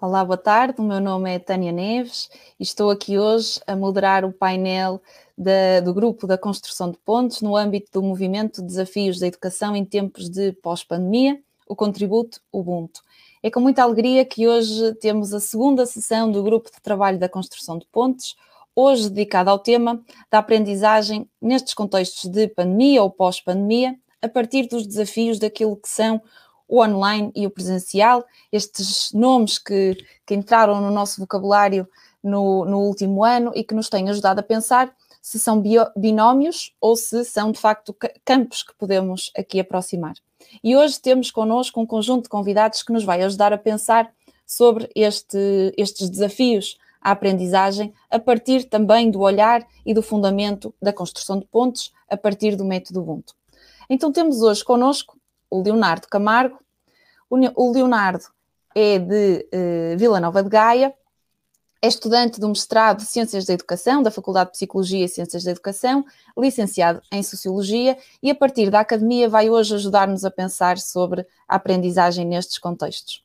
Olá, boa tarde. O meu nome é Tânia Neves e estou aqui hoje a moderar o painel da, do grupo da construção de pontes no âmbito do movimento Desafios da Educação em Tempos de Pós-Pandemia, o contributo Ubuntu. É com muita alegria que hoje temos a segunda sessão do grupo de trabalho da construção de pontes, hoje dedicada ao tema da aprendizagem nestes contextos de pandemia ou pós-pandemia, a partir dos desafios daquilo que são o online e o presencial, estes nomes que, que entraram no nosso vocabulário no, no, último ano e que nos têm ajudado a pensar se são bio, binómios ou se são de facto campos que podemos aqui aproximar. E hoje temos connosco um conjunto de convidados que nos vai ajudar a pensar sobre este, estes desafios à aprendizagem a partir também do olhar e do fundamento da construção de pontos a partir do método Ubuntu. Então temos hoje connosco o Leonardo Camargo. O Leonardo é de uh, Vila Nova de Gaia, é estudante do mestrado de Ciências da Educação, da Faculdade de Psicologia e Ciências da Educação, licenciado em Sociologia e, a partir da academia, vai hoje ajudar-nos a pensar sobre a aprendizagem nestes contextos.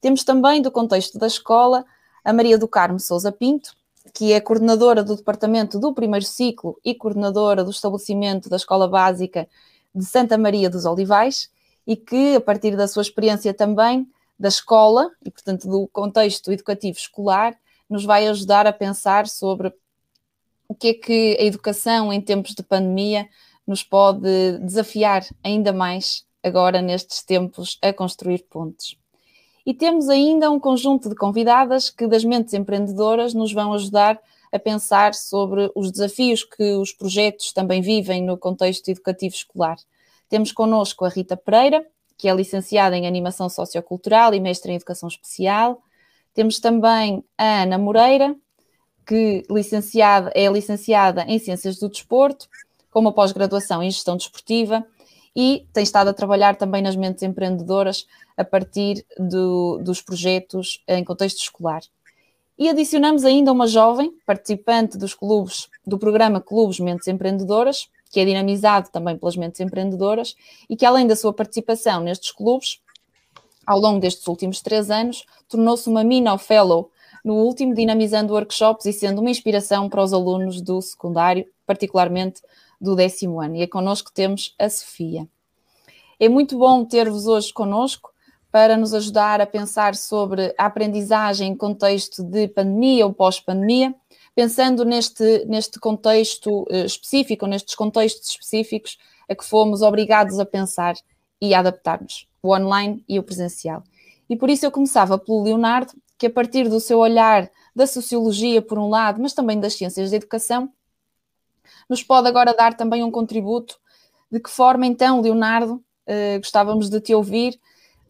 Temos também, do contexto da escola, a Maria do Carmo Souza Pinto, que é coordenadora do Departamento do Primeiro Ciclo e coordenadora do estabelecimento da Escola Básica de Santa Maria dos Olivais, e que, a partir da sua experiência também da escola e, portanto, do contexto educativo escolar, nos vai ajudar a pensar sobre o que é que a educação em tempos de pandemia nos pode desafiar ainda mais agora nestes tempos a construir pontes. E temos ainda um conjunto de convidadas que, das mentes empreendedoras, nos vão ajudar a pensar sobre os desafios que os projetos também vivem no contexto educativo escolar. Temos connosco a Rita Pereira, que é licenciada em Animação Sociocultural e mestre em Educação Especial. Temos também a Ana Moreira, que licenciada, é licenciada em Ciências do Desporto, com uma pós-graduação em Gestão Desportiva e tem estado a trabalhar também nas mentes empreendedoras a partir do, dos projetos em contexto escolar. E adicionamos ainda uma jovem participante dos clubes, do programa Clubes Mentes Empreendedoras, que é dinamizado também pelas mentes empreendedoras e que, além da sua participação nestes clubes, ao longo destes últimos três anos, tornou-se uma Mina Fellow no último, dinamizando workshops e sendo uma inspiração para os alunos do secundário, particularmente do décimo ano. E é connosco temos a Sofia. É muito bom ter-vos hoje connosco para nos ajudar a pensar sobre a aprendizagem em contexto de pandemia ou pós-pandemia pensando neste, neste contexto eh, específico, nestes contextos específicos a que fomos obrigados a pensar e a adaptar-nos, o online e o presencial. E por isso eu começava pelo Leonardo, que a partir do seu olhar da sociologia, por um lado, mas também das ciências da educação, nos pode agora dar também um contributo. De que forma, então, Leonardo, eh, gostávamos de te ouvir,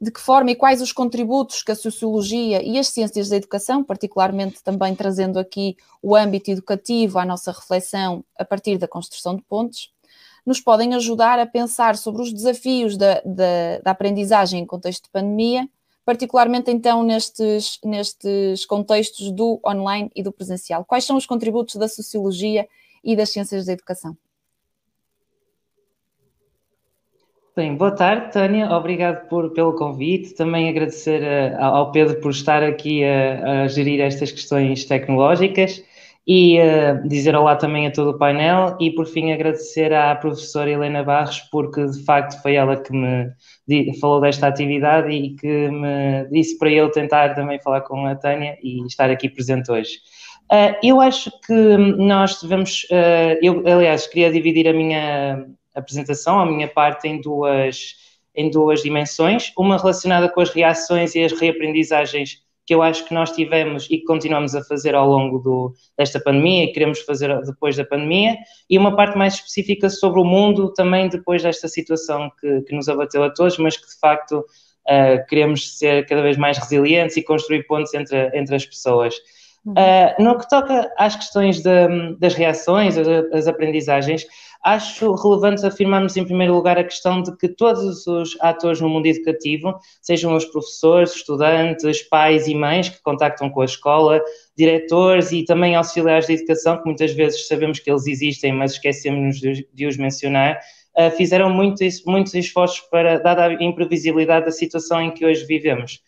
de que forma e quais os contributos que a sociologia e as ciências da educação, particularmente também trazendo aqui o âmbito educativo à nossa reflexão a partir da construção de pontes, nos podem ajudar a pensar sobre os desafios da, da, da aprendizagem em contexto de pandemia, particularmente então nestes, nestes contextos do online e do presencial. Quais são os contributos da sociologia e das ciências da educação? Bem, boa tarde, Tânia. Obrigado por, pelo convite. Também agradecer uh, ao Pedro por estar aqui a, a gerir estas questões tecnológicas e uh, dizer olá também a todo o painel e, por fim, agradecer à professora Helena Barros, porque de facto foi ela que me falou desta atividade e que me disse para eu tentar também falar com a Tânia e estar aqui presente hoje. Uh, eu acho que nós devemos, eu aliás queria dividir a minha apresentação, a minha parte, em duas, em duas dimensões. Uma relacionada com as reações e as reaprendizagens que eu acho que nós tivemos e que continuamos a fazer ao longo do, desta pandemia e queremos fazer depois da pandemia, e uma parte mais específica sobre o mundo também depois desta situação que, que nos abateu a todos, mas que de facto uh, queremos ser cada vez mais resilientes e construir pontos entre, entre as pessoas. Uh, no que toca às questões de, das reações, as, as aprendizagens, acho relevante afirmarmos, em primeiro lugar, a questão de que todos os atores no mundo educativo, sejam os professores, estudantes, pais e mães que contactam com a escola, diretores e também auxiliares de educação, que muitas vezes sabemos que eles existem, mas esquecemos de, os mencionar, uh, fizeram muito, muitos esforços para, dada a imprevisibilidade da situação em que hoje vivemos.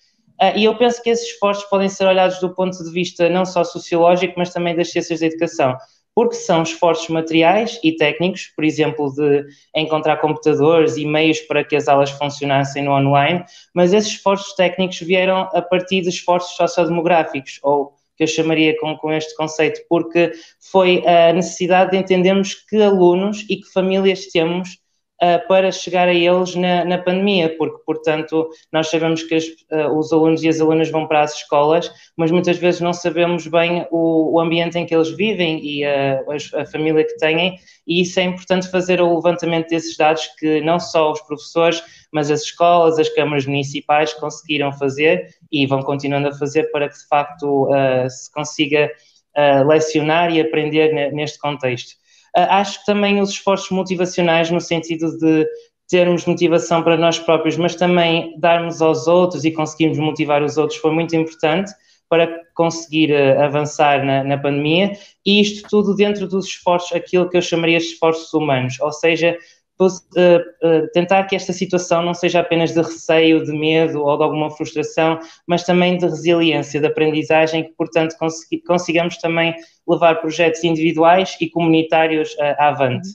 Uh, e eu penso que esses esforços podem ser olhados do ponto de vista não só sociológico, mas também das ciências da educação, porque são esforços materiais e técnicos, por exemplo, de encontrar computadores e meios para que as aulas funcionassem no online, mas esses esforços técnicos vieram a partir de esforços sociodemográficos, ou que eu chamaria com, com este conceito, porque foi a necessidade de entendermos que alunos e que famílias temos para chegar a eles na, na, pandemia, porque, portanto, nós sabemos que as, uh, os alunos e as alunas vão para as escolas, mas muitas vezes não sabemos bem o, o ambiente em que eles vivem e a, a, família que têm, e isso é importante fazer o levantamento desses dados que não só os professores, mas as escolas, as câmaras municipais conseguiram fazer e vão continuando a fazer para que, de facto, uh, se consiga lecionar e aprender neste contexto. Ah, acho que também os esforços motivacionais, no sentido de termos motivação para nós próprios, mas também darmos aos outros e conseguirmos motivar os outros, foi muito importante para conseguir uh, avançar na, na, pandemia, e isto tudo dentro dos esforços, aquilo que eu chamaria de esforços humanos, ou seja, tentar que esta situação não seja apenas de receio, de medo ou de alguma frustração, mas também de resiliência, de aprendizagem, que, portanto, consigamos também levar projetos individuais e comunitários uh, avante.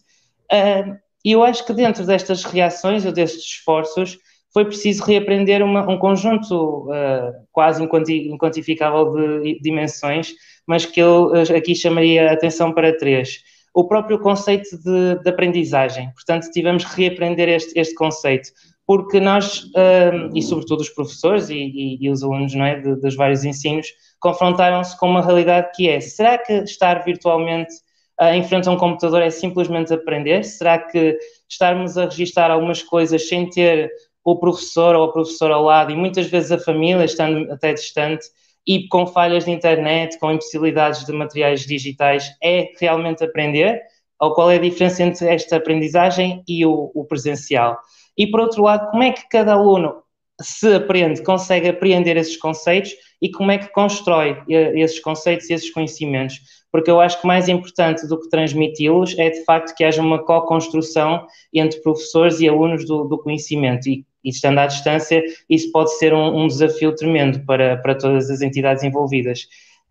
E eu acho que dentro destas reações ou destes esforços foi preciso reaprender uma, um conjunto uh, quase inquantificável de dimensões, mas que eu aqui chamaria a atenção para três o próprio conceito de, de aprendizagem. Portanto, tivemos que reaprender este, este conceito, porque nós, um, e sobretudo os professores e, e, e os alunos não é, de, dos vários ensinos, confrontaram-se com uma realidade que é: será que estar virtualmente uh, em frente a um computador é simplesmente aprender? Será que estarmos a registrar algumas coisas sem ter o professor ou a professora ao lado e muitas vezes a família estando até distante? E com falhas de internet, com impossibilidades de materiais digitais, é realmente aprender? Ou qual é a diferença entre esta aprendizagem e o, o presencial? E por outro lado, como é que cada aluno se aprende, consegue apreender esses conceitos e como é que constrói eh, esses conceitos e esses conhecimentos? Porque eu acho que mais importante do que transmiti-los é de facto que haja uma co-construção entre professores e alunos do, do conhecimento. E e estando à distância, isso pode ser um, um, desafio tremendo para, para todas as entidades envolvidas.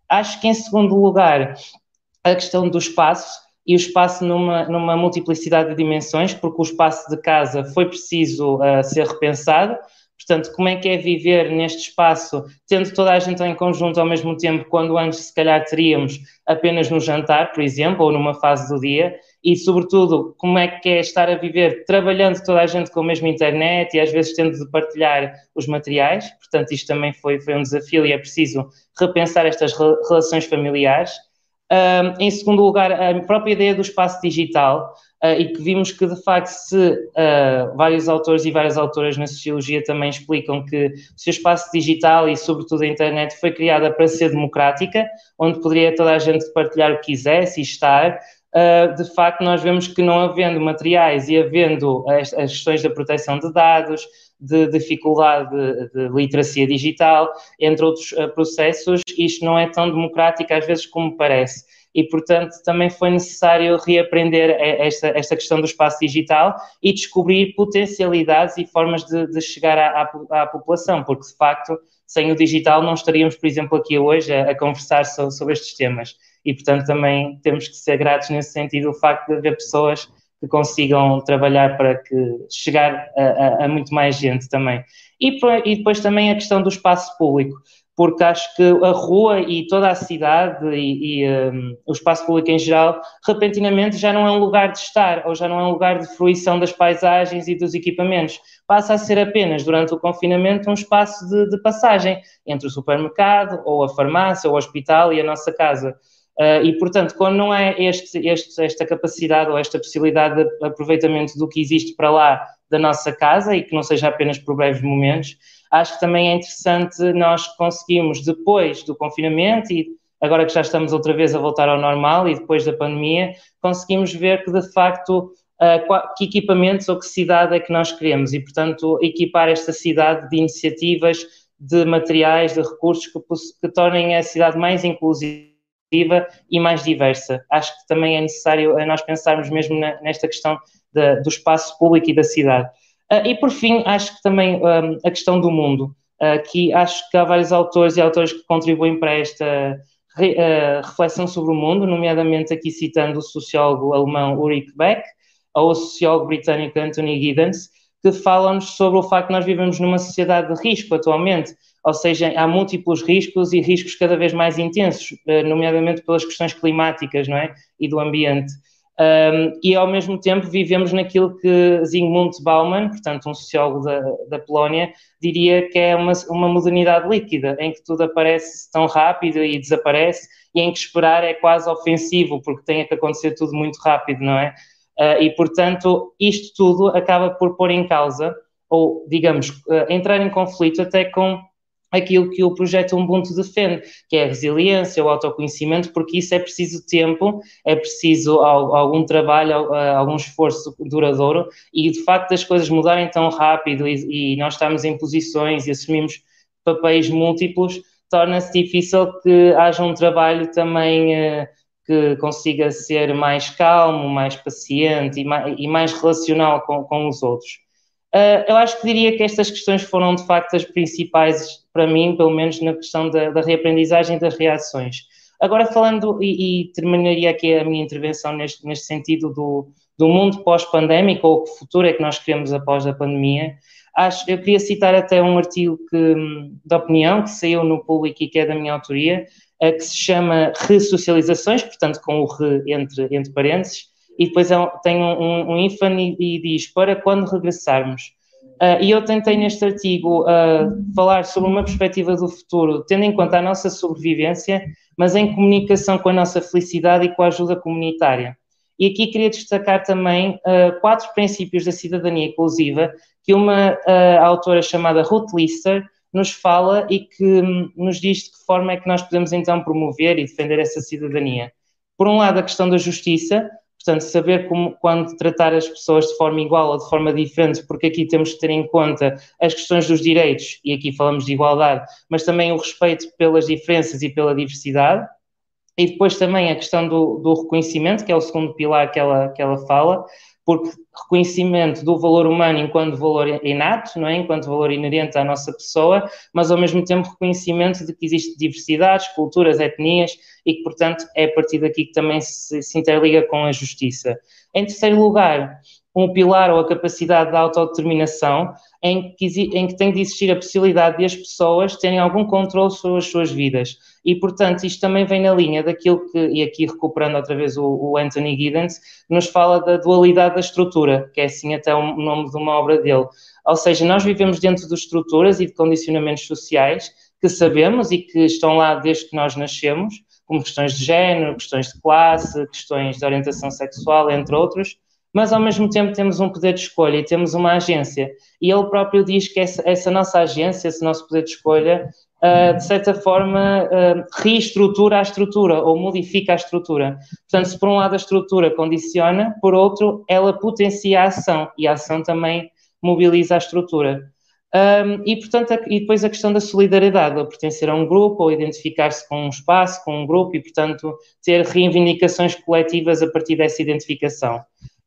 Acho que, em segundo lugar, a questão do espaço, e o espaço numa, numa multiplicidade de dimensões, porque o espaço de casa foi preciso uh, ser repensado. Portanto, como é que é viver neste espaço, tendo toda a gente em conjunto ao mesmo tempo, quando antes se calhar teríamos apenas no jantar, por exemplo, ou numa fase do dia, e, sobretudo, como é que é estar a viver trabalhando toda a gente com a mesma internet e às vezes tendo de partilhar os materiais. Portanto, isto também foi, foi um desafio e é preciso repensar estas relações familiares. Um, em segundo lugar, a própria ideia do espaço digital, uh, e que vimos que, de facto, se uh, vários autores e várias autoras na sociologia também explicam que se o espaço digital e, sobretudo, a internet foi criada para ser democrática, onde poderia toda a gente partilhar o que quisesse e estar, uh, de facto, nós vemos que não havendo materiais e havendo as, as questões da proteção de dados, de dificuldade de, de literacia digital, entre outros uh, processos, isto não é tão democrático às vezes como parece. E, portanto, também foi necessário reaprender esta, esta questão do espaço digital e descobrir potencialidades e formas de, de chegar à, à, à, população, porque, de facto, sem o digital não estaríamos, por exemplo, aqui hoje a, a conversar so, sobre estes temas e, portanto, também temos que ser gratos nesse sentido o facto de haver pessoas que consigam trabalhar para que chegar a, a, a muito mais gente também. E, e, depois também a questão do espaço público, porque acho que a rua e toda a cidade e, e um, o espaço público em geral, repentinamente já não é um lugar de estar, ou já não é um lugar de fruição das paisagens e dos equipamentos. Passa a ser apenas, durante o confinamento, um espaço de, de passagem entre o supermercado, ou a farmácia, ou o hospital e a nossa casa. Uh, e, portanto, quando não é este, este, esta capacidade ou esta possibilidade de aproveitamento do que existe para lá da nossa casa e que não seja apenas por breves momentos, acho que também é interessante nós conseguirmos, depois do confinamento e agora que já estamos outra vez a voltar ao normal e depois da pandemia, conseguimos ver que, de facto, uh, que equipamentos ou que cidade é que nós queremos. E, portanto, equipar esta cidade de iniciativas, de materiais, de recursos que, que tornem a cidade mais inclusiva e mais diversa. Acho que também é necessário nós pensarmos mesmo na, nesta questão de, do espaço público e da cidade. Uh, e por fim, acho que também um, a questão do mundo. Aqui acho que há vários autores e autores que contribuem para esta reflexão sobre o mundo, nomeadamente aqui citando o sociólogo alemão Ulrich Beck ou o sociólogo britânico Anthony Giddens, que falam-nos sobre o facto que nós vivemos numa sociedade de risco atualmente, ou seja, há múltiplos riscos e riscos cada vez mais intensos, eh, nomeadamente pelas questões climáticas não é? e do ambiente. Um, e ao mesmo tempo vivemos naquilo que Zygmunt Bauman, portanto um sociólogo da, da Polónia, diria que é uma, uma modernidade líquida, em que tudo aparece tão rápido e desaparece, e em que esperar é quase ofensivo, porque tem que acontecer tudo muito rápido, não é? Uh, e, portanto, isto tudo acaba por pôr em causa, ou, digamos, uh, entrar em conflito até com aquilo que o projeto Ubuntu defende, que é a resiliência, o autoconhecimento, porque isso é preciso tempo, é preciso algum trabalho, uh, algum esforço duradouro, e de facto as coisas mudarem tão rápido e, e nós estamos em posições e assumimos papéis múltiplos, torna-se difícil que haja um trabalho também que consiga ser mais calmo, mais paciente e mais, e mais relacional com, com, os outros. Uh, eu acho que diria que estas questões foram de facto as principais para mim, pelo menos na questão da, da reaprendizagem das reações. Agora falando, e, e, terminaria aqui a minha intervenção neste, neste sentido do, do mundo pós-pandémico, ou que futuro é que nós queremos após a pandemia, acho, eu queria citar até um artigo que, de opinião que saiu no público e que é da minha autoria, que se chama Ressocializações, portanto com o re entre, entre parênteses, e depois tem um, um ínfane e, e, diz para quando regressarmos. Uh, e eu tentei neste artigo uh, falar sobre uma perspectiva do futuro, tendo em conta a nossa sobrevivência, mas em comunicação com a nossa felicidade e com a ajuda comunitária. E aqui queria destacar também uh, quatro princípios da cidadania inclusiva que uma autora chamada Ruth Lister nos fala e que hum, nos diz de que forma é que nós podemos então promover e defender essa cidadania. Por um lado, a questão da justiça, portanto, saber como, quando tratar as pessoas de forma igual ou de forma diferente, porque aqui temos que ter em conta as questões dos direitos, e aqui falamos de igualdade, mas também o respeito pelas diferenças e pela diversidade. E depois também a questão do, do reconhecimento, que é o segundo pilar que ela, que ela fala, porque reconhecimento do valor humano enquanto valor inato, não é? enquanto valor inerente à nossa pessoa, mas ao mesmo tempo reconhecimento de que existe diversidades, culturas, etnias e que, portanto, é a partir daqui que também se, se interliga com a justiça. Em terceiro lugar, um pilar ou a capacidade de autodeterminação em que, em que tem de existir a possibilidade de as pessoas terem algum controle sobre as suas vidas. E, portanto, isto também vem na linha daquilo que, e aqui recuperando outra vez o, o Anthony Giddens, nos fala da dualidade da estrutura, que é assim até o nome de uma obra dele. Ou seja, nós vivemos dentro de estruturas e de condicionamentos sociais que sabemos e que estão lá desde que nós nascemos, como questões de género, questões de classe, questões de orientação sexual, entre outros, mas ao mesmo tempo temos um poder de escolha e temos uma agência. E ele próprio diz que essa, essa nossa agência, esse nosso poder de escolha, uh, de certa forma, uh, reestrutura a estrutura ou modifica a estrutura. Portanto, se por um lado a estrutura condiciona, por outro, ela potencia a ação e a ação também mobiliza a estrutura. Um, e, portanto, a, e depois a questão da solidariedade, ou pertencer a um grupo, ou identificar-se com um espaço, com um grupo, e, portanto, ter reivindicações coletivas a partir dessa identificação.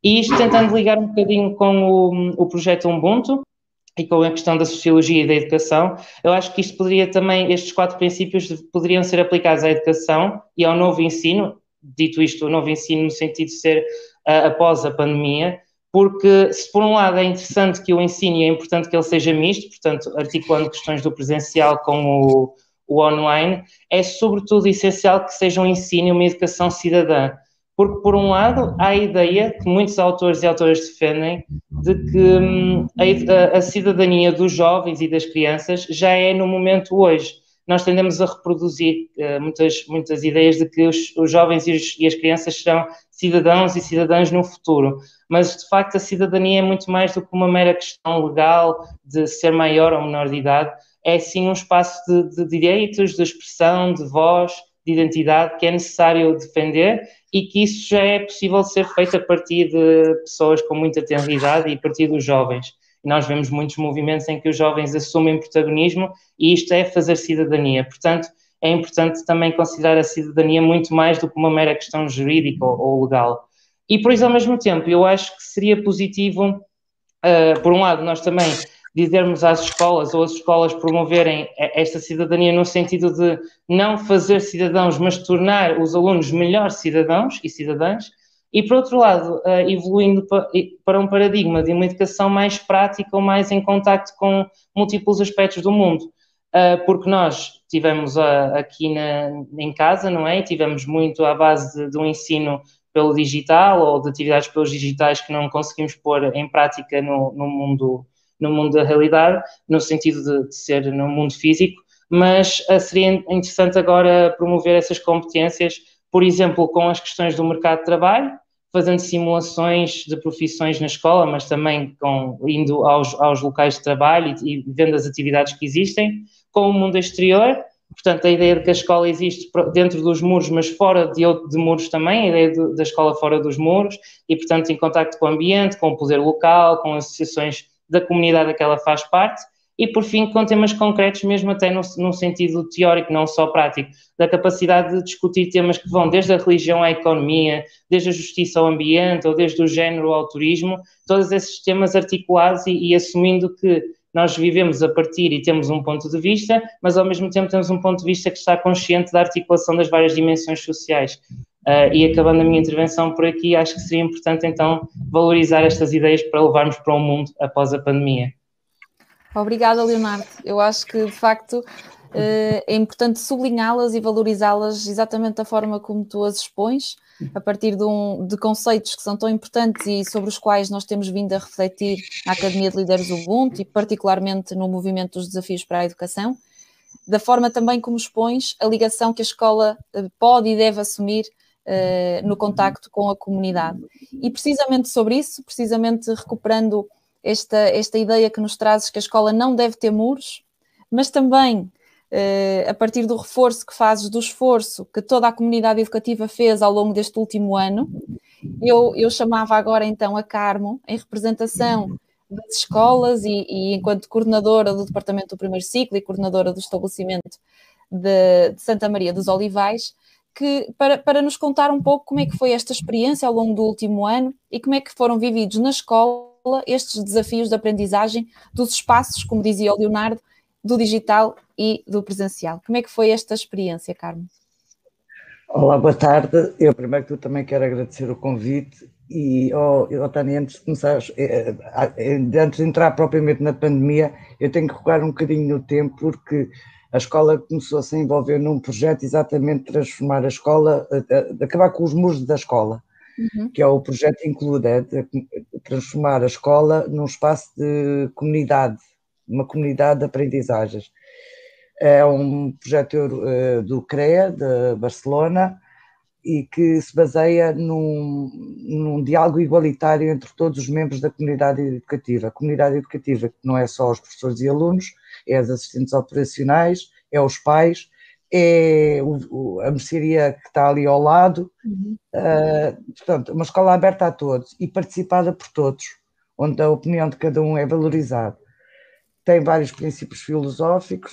E isto tentando ligar um bocadinho com o, o projeto Ubuntu e com a questão da sociologia e da educação, eu acho que isto poderia também, estes quatro princípios poderiam ser aplicados à educação e ao novo ensino, dito isto, o novo ensino no sentido de ser uh, após a pandemia, porque se por um lado é interessante que o ensino e é importante que ele seja misto, portanto, articulando questões do presencial com o, o online, é sobretudo essencial que seja um ensino e uma educação cidadã. Porque, por um lado, há a ideia que muitos autores e autoras defendem de que hum, a, a, cidadania dos jovens e das crianças já é no momento hoje. Nós tendemos a reproduzir uh, muitas, muitas ideias de que os, os jovens e, os, e, as crianças serão cidadãos e cidadãs no futuro. Mas, de facto, a cidadania é muito mais do que uma mera questão legal de ser maior ou menor de idade. É, sim, um espaço de, de direitos, de expressão, de voz, de identidade que é necessário defender e que isso já é possível ser feito a partir de pessoas com muita tenridade e a partir dos jovens. Nós vemos muitos movimentos em que os jovens assumem protagonismo e isto é fazer cidadania. Portanto, é importante também considerar a cidadania muito mais do que uma mera questão jurídica ou, ou legal. E por isso, ao mesmo tempo, eu acho que seria positivo, uh, por um lado, nós também dizermos às escolas ou as escolas promoverem esta cidadania no sentido de não fazer cidadãos, mas tornar os alunos melhores cidadãos e cidadãs, e por outro lado, uh, evoluindo para um paradigma de uma educação mais prática ou mais em contacto com múltiplos aspectos do mundo. Uh, porque nós tivemos uh, aqui na, em casa, não é? Tivemos muito à base de, de um ensino pelo digital ou de atividades pelos digitais que não conseguimos pôr em prática no, no mundo no mundo da realidade, no sentido de, de ser no mundo físico, mas uh, seria interessante agora promover essas competências, por exemplo, com as questões do mercado de trabalho, fazendo simulações de profissões na escola, mas também com, indo aos, aos locais de trabalho e, e vendo as atividades que existem, com o mundo exterior, Portanto, a ideia de que a escola existe dentro dos muros, mas fora de, de muros também, a ideia de, da escola fora dos muros, e, portanto, em contacto com o ambiente, com o poder local, com associações da comunidade a que ela faz parte, e, por fim, com temas concretos, mesmo até no, num sentido teórico, não só prático, da capacidade de discutir temas que vão desde a religião à economia, desde a justiça ao ambiente, ou desde o género ao turismo, todos esses temas articulados e, e assumindo que nós vivemos a partir e temos um ponto de vista, mas ao mesmo tempo temos um ponto de vista que está consciente da articulação das várias dimensões sociais. Uh, e acabando a minha intervenção por aqui, acho que seria importante então valorizar estas ideias para levarmos para o mundo após a pandemia. Obrigada, Leonardo. Eu acho que de facto eh, é importante sublinhá-las e valorizá-las exatamente da forma como tu as expões a partir de, um, de, conceitos que são tão importantes e sobre os quais nós temos vindo a refletir na Academia de Líderes Ubuntu e particularmente no movimento dos desafios para a educação, da forma também como expões a ligação que a escola eh, pode e deve assumir uh, no contacto com a comunidade. E precisamente sobre isso, precisamente recuperando esta, esta ideia que nos trazes que a escola não deve ter muros, mas também uh, a partir do reforço que fazes do esforço que toda a comunidade educativa fez ao longo deste último ano. Eu, eu chamava agora então a Carmo, em representação das escolas e, e, enquanto coordenadora do Departamento do Primeiro Ciclo e coordenadora do estabelecimento de, de Santa Maria dos Olivais, que, para, para nos contar um pouco como é que foi esta experiência ao longo do último ano e como é que foram vividos na escola estes desafios de aprendizagem dos espaços, como dizia o Leonardo, do digital e do presencial. Como é que foi esta experiência, Carmo? Olá, boa tarde. Eu primeiro que tudo também quero agradecer o convite e, oh, oh Tânia, antes de começar, eh, eh, antes de entrar propriamente na pandemia, eu tenho que recuar um bocadinho no tempo porque a escola começou a se envolver num projeto exatamente de transformar a escola, eh, de acabar com os muros da escola, uhum. que é o projeto Include, é de transformar a escola num espaço de comunidade, uma comunidade de aprendizagens. É um projeto uh, do CREA, de Barcelona, e que se baseia num, num, diálogo igualitário entre todos os membros da comunidade educativa. A comunidade educativa que não é só os professores e alunos, é as assistentes operacionais, é os pais, é o, a mercearia que está ali ao lado. Uhum. Uh, portanto, uma escola aberta a todos e participada por todos, onde a opinião de cada um é valorizada tem vários princípios filosóficos,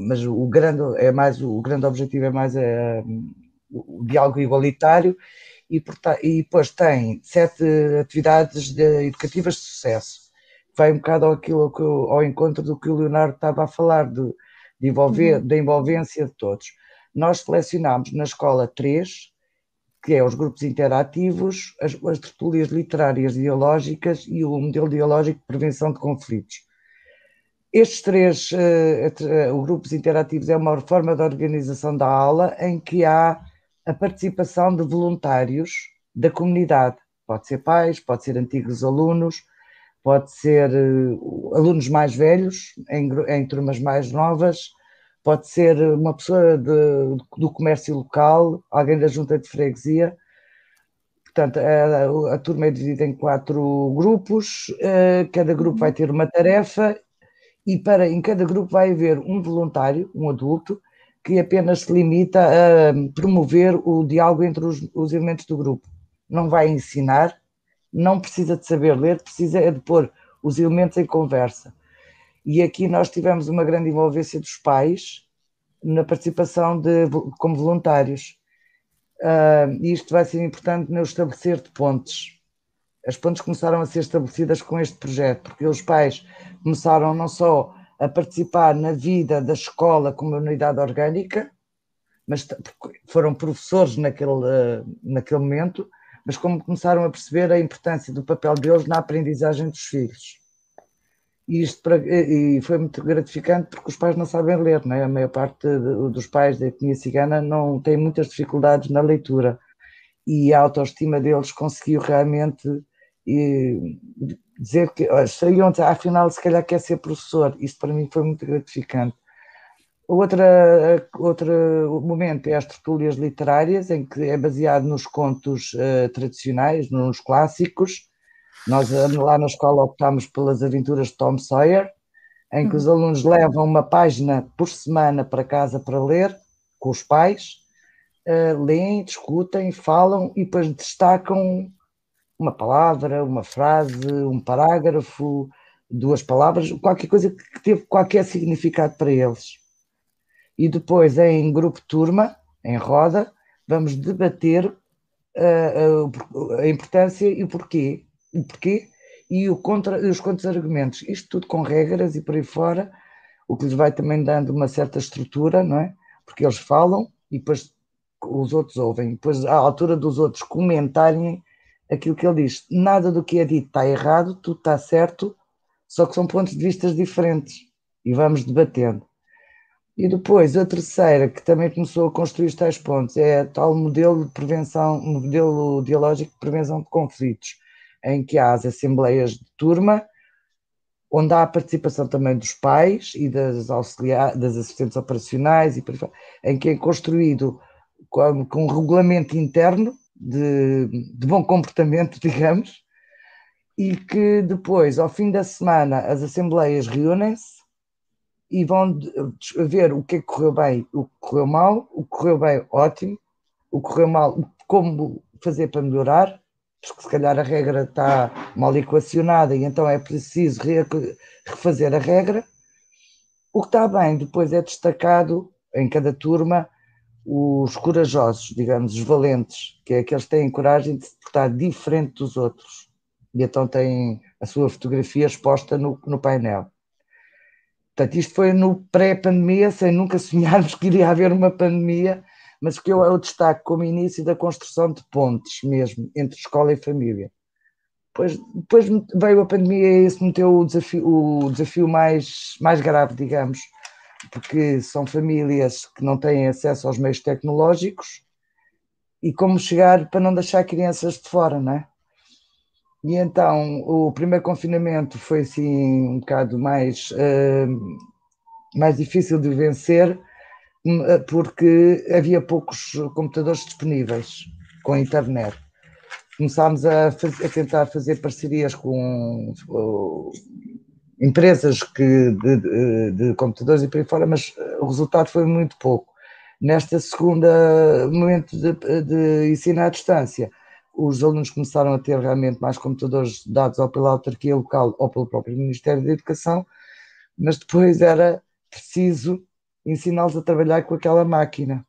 mas o grande é mais o grande objetivo é mais é, o diálogo igualitário e, e depois tem sete atividades de, educativas de sucesso. Vai um bocado ao, aquilo, ao encontro do que o Leonardo estava a falar, de, de envolver, uhum. da envolvência de todos. Nós selecionámos na escola três, que é os grupos interativos, as, as tertúlias literárias dialógicas e o modelo dialógico de prevenção de conflitos. Estes três uh, grupos interativos é uma forma de organização da aula em que há a participação de voluntários da comunidade. Pode ser pais, pode ser antigos alunos, pode ser uh, alunos mais velhos, em, em, turmas mais novas, pode ser uma pessoa de, do comércio local, alguém da junta de freguesia. Portanto, a, a turma é dividida em quatro grupos, uh, cada grupo vai ter uma tarefa e para em cada grupo vai haver um voluntário, um adulto, que apenas se limita a promover o diálogo entre os, os elementos do grupo. Não vai ensinar, não precisa de saber ler, precisa é de pôr os elementos em conversa. E aqui nós tivemos uma grande envolvência dos pais na participação de, como voluntários. Uh, isto vai ser importante no estabelecer de pontes as pontes começaram a ser estabelecidas com este projeto, porque os pais começaram não só a participar na vida da escola como unidade orgânica, mas foram professores naquele, naquele momento, mas como começaram a perceber a importância do papel deles na aprendizagem dos filhos. E, isto para, e foi muito gratificante porque os pais não sabem ler, não é? a maior parte dos pais da etnia cigana não tem muitas dificuldades na leitura e a autoestima deles conseguiu realmente dizer que saíam afinal se calhar quer ser professor, isso para mim foi muito gratificante. Outra, outro momento é as tertúlias literárias, em que é baseado nos contos uh, tradicionais, nos clássicos. Nós eh, lá na escola optámos pelas aventuras de Tom Sawyer, em que os uhum. alunos levam uma página por semana para casa para ler, com os pais, uh, leem, discutem, falam e depois destacam uma palavra, uma frase, um parágrafo, duas palavras, qualquer coisa que teve qualquer significado para eles e depois em grupo turma, em roda, vamos debater uh, a importância e o porquê, o porquê e o contra, os contra-argumentos. Isto tudo com regras e por aí fora, o que lhes vai também dando uma certa estrutura, não é? Porque eles falam e depois os outros ouvem, depois à altura dos outros comentarem aquilo que ele diz. Nada do que é dito está errado, tudo está certo, só que são pontos de vista diferentes e vamos debatendo. E depois, a terceira, que também começou a construir tais pontos, é tal modelo de prevenção, modelo dialógico de prevenção de conflitos, em que há as assembleias de turma, onde há a participação também dos pais e das, auxiliar, das assistentes operacionais, e em que é construído com, com um regulamento interno de, de bom comportamento, digamos, e que depois, ao fim da semana, as assembleias reúnem-se e vão ver o que é que correu bem, o que correu mal, o que correu bem, ótimo, o que correu mal, como fazer para melhorar, porque se calhar a regra está mal equacionada e então é preciso refazer a regra. O que está bem depois é destacado em cada turma os corajosos, digamos, os valentes, que é aqueles que têm coragem de se portar diferente dos outros. E então têm a sua fotografia exposta no, no painel. Portanto, isto foi no pré-pandemia, sem nunca sonharmos que iria haver uma pandemia, mas que eu, eu destaco como início da construção de pontes mesmo, entre escola e família. Depois, depois veio a pandemia e esse meteu o desafio, o desafio mais, mais grave, digamos, porque são famílias que não têm acesso aos meios tecnológicos e como chegar para não deixar crianças de fora, não é? E então o primeiro confinamento foi assim um bocado mais, uh, mais difícil de vencer, hum, eh, porque havia poucos computadores disponíveis com internet. Começámos a, faz, a tentar fazer parcerias com uh, empresas que, de, de, de, computadores e por aí fora, mas o resultado foi muito pouco. Nesta segunda momento de, de ensinar à distância, os alunos começaram a ter realmente mais computadores dados ou pela autarquia local ou pelo próprio Ministério da Educação, mas depois era preciso ensiná-los a trabalhar com aquela máquina.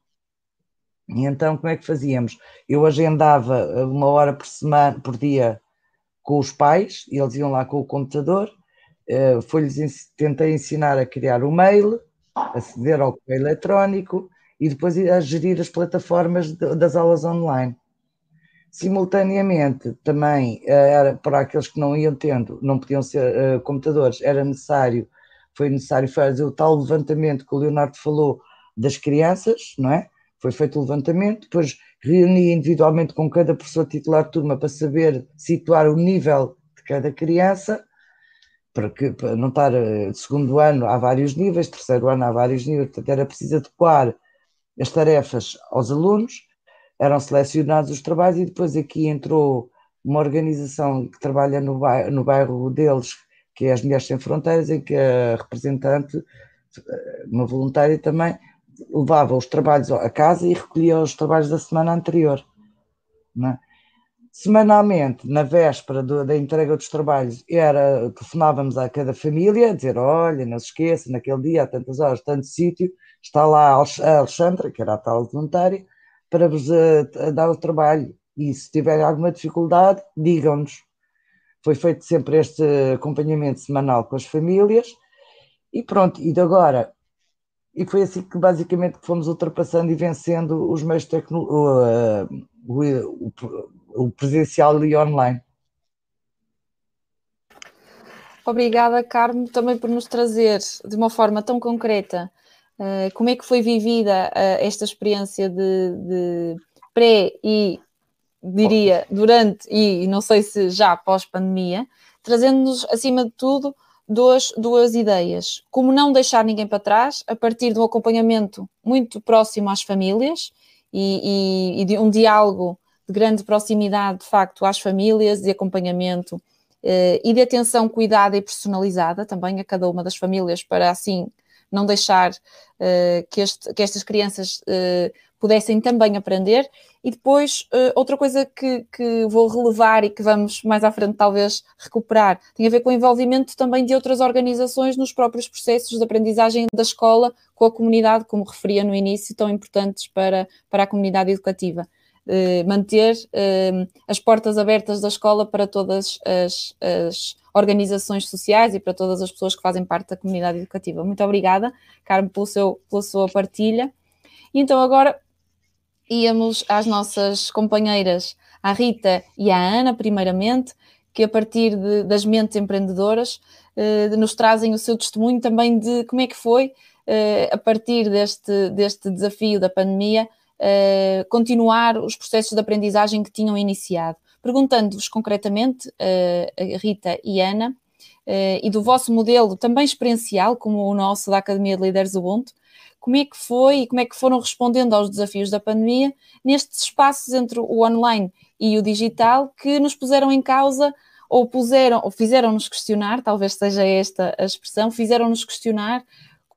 E então como é que fazíamos? Eu agendava uma hora por semana, por dia, com os pais, e eles iam lá com o computador, uh, foi-lhes tentei ensinar a criar o mail, aceder ao correio eletrónico e depois a gerir as plataformas das aulas online. Simultaneamente, também eh, era para aqueles que não iam tendo, não podiam ser uh, computadores, era necessário, foi necessário fazer o tal levantamento que o Leonardo falou das crianças, não é? Foi feito o levantamento, depois reuni individualmente com cada professor titular de turma para saber situar o nível de cada criança, para, que, para não estar uh, segundo ano há vários níveis, terceiro ano há vários níveis, portanto era preciso adequar as tarefas aos alunos eram selecionados os trabalhos e depois aqui entrou uma organização que trabalha no bairro, no bairro deles, que é as Mulheres Sem Fronteiras, em que a representante, uma voluntária também, levava os trabalhos a casa e recolhia os trabalhos da semana anterior. É? Semanalmente, na véspera do, da entrega dos trabalhos, era, telefonávamos a cada família, a dizer, olha, não se esqueça, naquele dia, há tantas horas, tanto sítio, está lá a Alexandra, que era a tal voluntária, para vos a, a dar o trabalho. E se tiverem alguma dificuldade, digam-nos. foi feito sempre este acompanhamento semanal com as famílias e pronto, e de agora e foi assim que basicamente fomos ultrapassando e vencendo os meios tecnológicos, o, o, o presencial e online. Obrigada, Carmo, também por nos trazer de uma forma tão concreta como é que foi vivida uh, esta experiência de, de pré e, diria, durante e não sei se já pós-pandemia, trazendo-nos, acima de tudo, duas, duas ideias. Como não deixar ninguém para trás, a partir de um acompanhamento muito próximo às famílias e, e, e de um diálogo de grande proximidade, de facto, às famílias, de acompanhamento eh, e de atenção cuidada e personalizada também a cada uma das famílias, para assim não deixar uh, que, este, que, estas crianças uh, pudessem também aprender. E depois, uh, outra coisa que, que, vou relevar e que vamos mais à frente talvez recuperar, tem a ver com o envolvimento também de outras organizações nos próprios processos de aprendizagem da escola com a comunidade, como referia no início, tão importantes para, para a comunidade educativa. Eh, manter eh, as portas abertas da escola para todas as, as, organizações sociais e para todas as pessoas que fazem parte da comunidade educativa. Muito obrigada, Carmo, pelo seu, pela sua partilha. E então agora íamos às nossas companheiras, a Rita e a Ana, primeiramente, que a partir de, das mentes empreendedoras eh, nos trazem o seu testemunho também de como é que foi, a partir deste, deste desafio da pandemia, uh, continuar os processos de aprendizagem que tinham iniciado. Perguntando-vos concretamente, uh, Rita e Ana, uh, e do vosso modelo também experiencial, como o nosso da Academia de Líderes Ubuntu, como é que foi e como é que foram respondendo aos desafios da pandemia nestes espaços entre o online e o digital que nos puseram em causa ou puseram ou fizeram-nos questionar, talvez seja esta a expressão, fizeram-nos questionar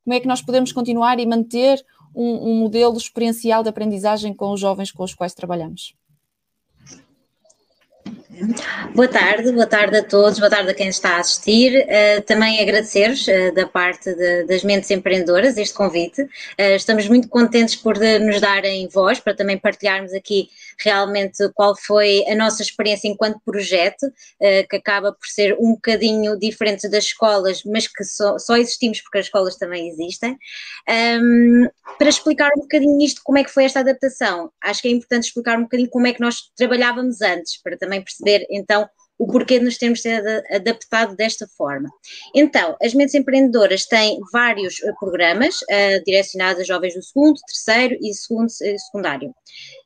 como é que nós podemos continuar e manter um, um modelo experiencial de aprendizagem com os jovens com os quais trabalhamos. Boa tarde, boa tarde a todos, boa tarde a quem está a assistir. Uh, também agradecer-vos uh, da parte de, das mentes empreendedoras este convite. Uh, estamos muito contentes por nos darem voz para também partilharmos aqui realmente qual foi a nossa experiência enquanto projeto, que acaba por ser um bocadinho diferente das escolas, mas que só, só existimos porque as escolas também existem. Um, para explicar um bocadinho isto, como é que foi esta adaptação, acho que é importante explicar um bocadinho como é que nós trabalhávamos antes, para também perceber então o porquê de nos termos adaptado desta forma. Então, as mentes empreendedoras têm vários uh, programas uh, direcionados a jovens do segundo, terceiro e segundo, uh, secundário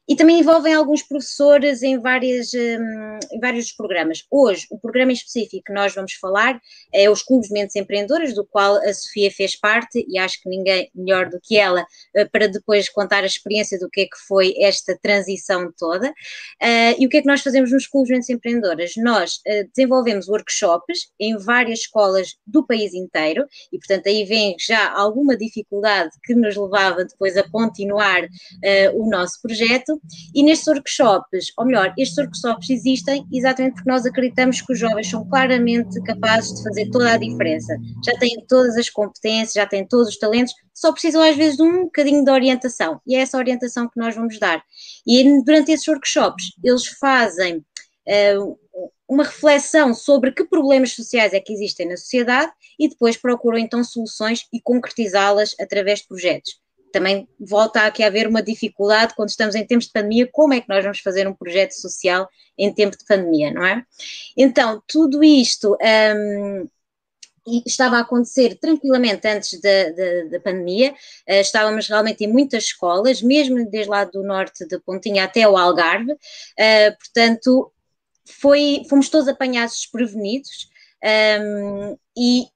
e também envolvem alguns professores em, várias, um, em vários programas. Hoje, o programa específico que nós vamos falar é os Clubes de Mentes Empreendedoras, do qual a Sofia fez parte, e acho que ninguém melhor do que ela uh, para depois contar a experiência do que é que foi esta transição toda. Uh, e o que é que nós fazemos nos Clubes de Mentes Empreendedoras? Nós uh, desenvolvemos workshops em várias escolas do país inteiro, e portanto aí vem já alguma dificuldade que nos levava depois a continuar o nosso projeto, e nestes workshops, ou melhor, estes workshops existem exatamente porque nós acreditamos que os jovens são claramente capazes de fazer toda a diferença. Já têm todas as competências, já têm todos os talentos, só precisam às vezes de um bocadinho de orientação. E é essa orientação que nós vamos dar. E durante esses workshops, eles fazem uh, uma reflexão sobre que problemas sociais é que existem na sociedade e depois procuram então soluções e concretizá-las através de projetos também volta aqui a haver uma dificuldade quando estamos em tempos de pandemia, como é que nós vamos fazer um projeto social em tempo de pandemia, não é? Então, tudo isto um, estava a acontecer tranquilamente antes da, da, da pandemia, uh, estávamos realmente em muitas escolas, mesmo desde lá do norte de Pontinha até o Algarve, uh, portanto, foi, fomos todos apanhados desprevenidos um, e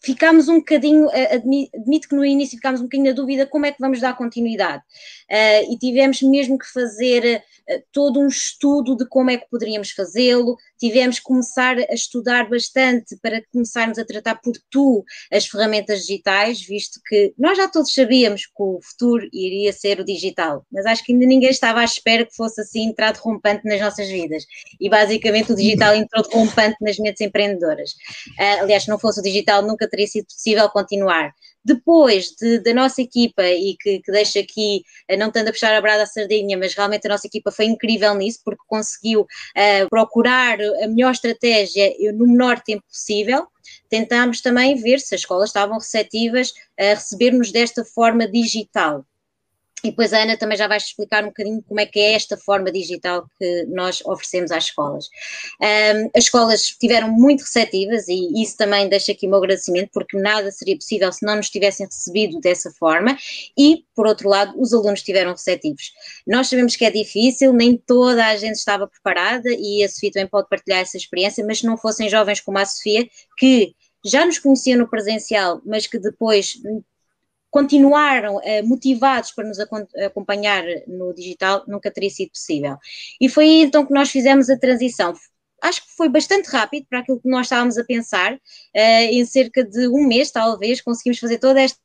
ficámos um bocadinho, eh, admito que no início ficámos um bocadinho na dúvida como é que vamos dar continuidade. Uh, e tivemos mesmo que fazer uh, todo um estudo de como é que poderíamos fazê-lo, tivemos que começar a estudar bastante para começarmos a tratar por tu as ferramentas digitais, visto que nós já todos sabíamos que o futuro iria ser o digital, mas acho que ainda ninguém estava à espera que fosse assim entrar derrompante nas nossas vidas. E basicamente o digital entrou derrompante nas mentes empreendedoras. Uh, aliás, se não fosse o digital, nunca teria sido possível continuar. Depois de, da nossa equipa, e que, que deixa aqui, não tanto a puxar a brada à sardinha, mas realmente a nossa equipa foi incrível nisso, porque conseguiu uh, procurar a melhor estratégia no menor tempo possível tentámos também ver se as escolas estavam receptivas a receber-nos desta forma digital. E depois a Ana também já vai explicar um bocadinho como é que é esta forma digital que nós oferecemos às escolas. Um, as escolas estiveram muito receptivas e isso também deixa aqui o meu agradecimento, porque nada seria possível se não nos tivessem recebido dessa forma. E, por outro lado, os alunos estiveram receptivos. Nós sabemos que é difícil, nem toda a gente estava preparada e a Sofia também pode partilhar essa experiência, mas se não fossem jovens como a Sofia, que já nos conheciam no presencial, mas que depois continuaram eh, motivados para nos acompanhar no digital, nunca teria sido possível. E foi aí então que nós fizemos a transição. Acho que foi bastante rápido para aquilo que nós estávamos a pensar. Eh, em cerca de um mês, talvez, conseguimos fazer toda esta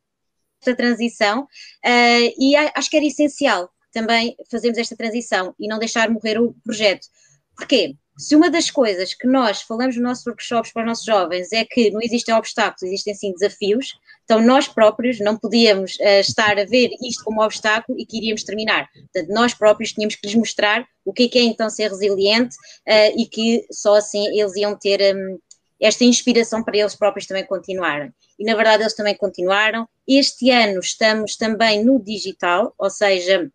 transição eh, e acho que era essencial também fazermos esta transição e não deixar morrer o projeto. Porquê? se uma das coisas que nós falamos nos nossos workshops para os nossos jovens é que não existem obstáculos, existem sim desafios, então nós próprios não podíamos uh, estar a ver isto como obstáculo e que iríamos terminar. Portanto, nós próprios tínhamos que lhes mostrar o que é, que é então ser resiliente uh, e que só assim eles iam ter um, esta inspiração para eles próprios também continuarem. E na verdade eles também continuaram. Este ano estamos também no digital, ou seja,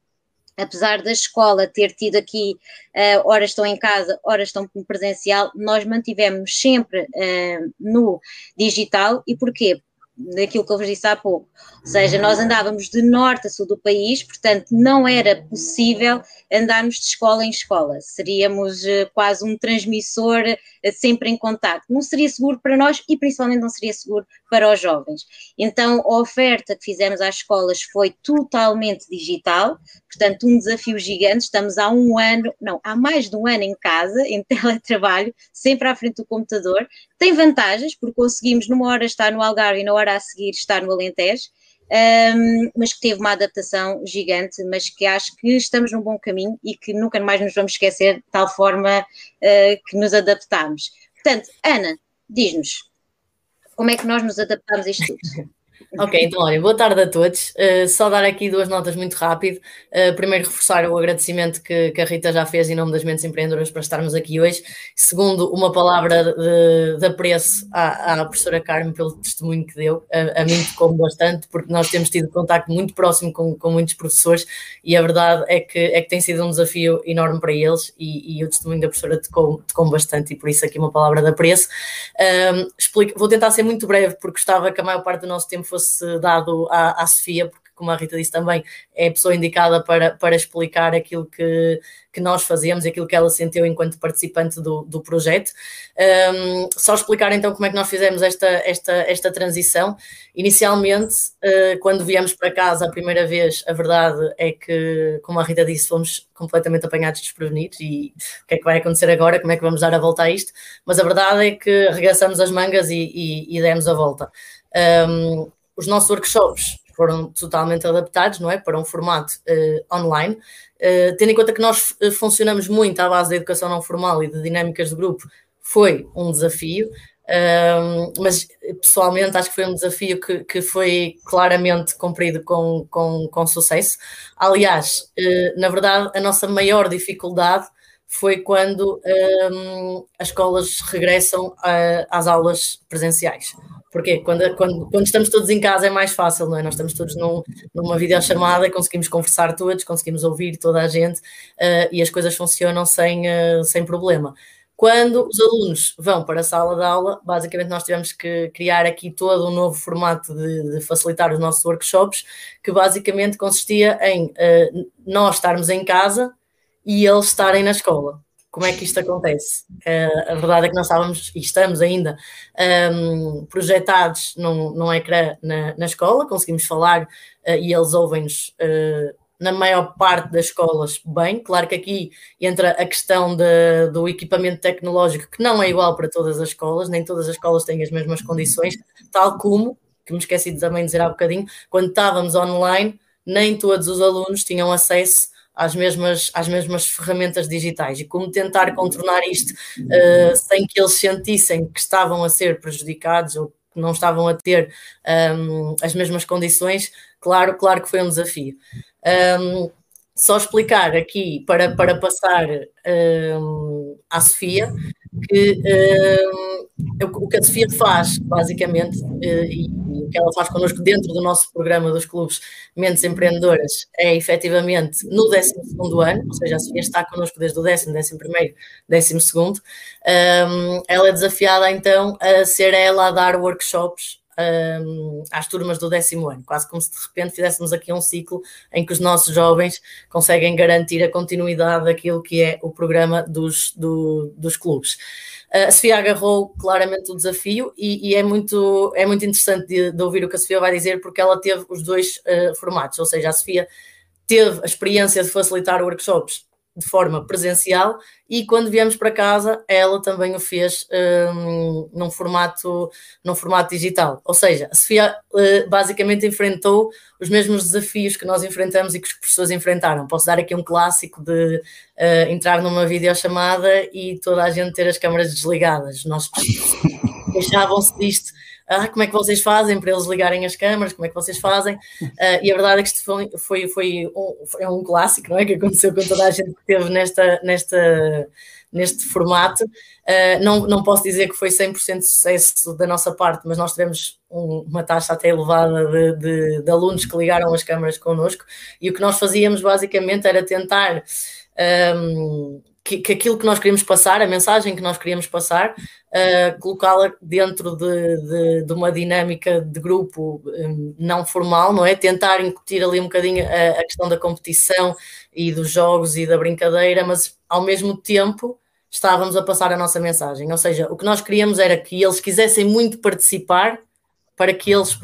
apesar da escola ter tido aqui, uh, horas estão em casa, horas estão presencial, nós mantivemos sempre uh, no digital. E porquê? Daquilo que eu vos disse há pouco. Ou seja, nós andávamos de norte a sul do país, portanto, não era possível andarmos de escola em escola. Seríamos uh, quase um transmissor uh, sempre em contato. Não seria seguro para nós e principalmente não seria seguro para os jovens. Então, a oferta que fizemos às escolas foi totalmente digital, portanto, um desafio gigante. Estamos há um ano, não, há mais de um ano em casa, em teletrabalho, sempre à frente do computador. Tem vantagens, porque conseguimos numa hora estar no Algarve e na hora a seguir estar no Alentejo. Um, mas que teve uma adaptação gigante, mas que acho que estamos num bom caminho e que nunca mais nos vamos esquecer de tal forma uh, que nos adaptamos. Portanto, Ana, diz-nos, como é que nós nos adaptamos a isto tudo? Ok, então olha, boa tarde a todos. Uh, só dar aqui duas notas muito rápido. Uh, primeiro, reforçar o agradecimento que, que, a Rita já fez em nome das mentes empreendedoras para estarmos aqui hoje. Segundo, uma palavra de, de apreço à, à, professora Carmen pelo testemunho que deu. A, mim tocou bastante, porque nós temos tido contacto muito próximo com, com muitos professores e a verdade é que, é que tem sido um desafio enorme para eles e, e o testemunho da professora tocou, tocou bastante e por isso aqui uma palavra de apreço. Explico, vou tentar ser muito breve, porque gostava que a maior parte do nosso tempo fosse dado à, à Sofia, porque como a Rita disse também, é a pessoa indicada para, para explicar aquilo que, que nós fazemos, aquilo que ela sentiu enquanto participante do, do projeto. Um, só explicar então como é que nós fizemos esta, esta, esta transição. Inicialmente, uh, quando viemos para casa a primeira vez, a verdade é que, como a Rita disse, fomos completamente apanhados desprevenidos e o que é que vai acontecer agora, como é que vamos dar a volta a isto, mas a verdade é que arregaçamos as mangas e, e, e demos a volta. Um, os nossos workshops foram totalmente adaptados, não é, para um formato uh, online, uh, tendo em conta que nós uh, funcionamos muito à base da educação não formal e de dinâmicas de grupo, foi um desafio, mas pessoalmente acho que foi um desafio que, que foi claramente cumprido com, com, com sucesso. Aliás, na verdade, a nossa maior dificuldade foi quando as escolas regressam às aulas presenciais. Porque quando, quando, quando estamos todos em casa é mais fácil, não é? Nós estamos todos num, numa videochamada, conseguimos conversar todos, conseguimos ouvir toda a gente uh, e as coisas funcionam sem, uh, sem problema. Quando os alunos vão para a sala de aula, basicamente nós tivemos que criar aqui todo um novo formato de, de facilitar os nossos workshops, que basicamente consistia em uh, nós estarmos em casa e eles estarem na escola como é que isto acontece? Uh, a verdade é que nós estávamos e estamos ainda um, projetados num, num ecrã na, na escola, conseguimos falar uh, e eles ouvem-nos uh, na maior parte das escolas bem. Claro que aqui entra a questão de, do equipamento tecnológico, que não é igual para todas as escolas, nem todas as escolas têm as mesmas condições, tal como, que me esqueci de também dizer há bocadinho, quando estávamos online, nem todos os alunos tinham acesso às mesmas, às mesmas ferramentas digitais e como tentar contornar isto uh, sem que eles sentissem que estavam a ser prejudicados ou que não estavam a ter um, as mesmas condições, claro, claro que foi um desafio. Um, só explicar aqui para, para passar um, à Sofia que um, o que a Sofia faz, basicamente, uh, e, o que ela faz connosco dentro do nosso programa dos clubes Mentes Empreendedoras é efetivamente no 12 ano, ou seja, a Sofia está connosco desde o décimo, décimo primeiro, décimo segundo. Um, ela é desafiada então a ser ela a dar workshops um, às turmas do décimo ano, quase como se de repente fizéssemos aqui um ciclo em que os nossos jovens conseguem garantir a continuidade daquilo que é o programa dos, do, dos clubes. A Sofia agarrou claramente o desafio e, e, é, muito, é muito interessante de, de, ouvir o que a Sofia vai dizer, porque ela teve os dois uh, formatos, ou seja, a Sofia teve a experiência de facilitar workshops de forma presencial e quando viemos para casa ela também o fez um, num, formato, num formato digital. Ou seja, a Sofia uh, basicamente enfrentou os mesmos desafios que nós enfrentamos e que os professores enfrentaram. Posso dar aqui um clássico de uh, entrar numa videochamada e toda a gente ter as câmaras desligadas. Nossos queixavam-se disto ah, como é que vocês fazem para eles ligarem as câmaras, como é que vocês fazem, uh, e a verdade é que isto foi, foi, foi, um, foi um clássico, não é, que aconteceu com toda a gente que teve nesta, nesta, neste formato, uh, não, não posso dizer que foi 100% sucesso da nossa parte, mas nós tivemos um, uma taxa até elevada de, de, de, alunos que ligaram as câmaras connosco, e o que nós fazíamos basicamente era tentar... Um, que, que, aquilo que nós queríamos passar, a mensagem que nós queríamos passar, uh, colocá-la dentro de, de, de, uma dinâmica de grupo um, não formal, não é? Tentar incutir ali um bocadinho a, a, questão da competição e dos jogos e da brincadeira, mas ao mesmo tempo estávamos a passar a nossa mensagem. Ou seja, o que nós queríamos era que eles quisessem muito participar para que eles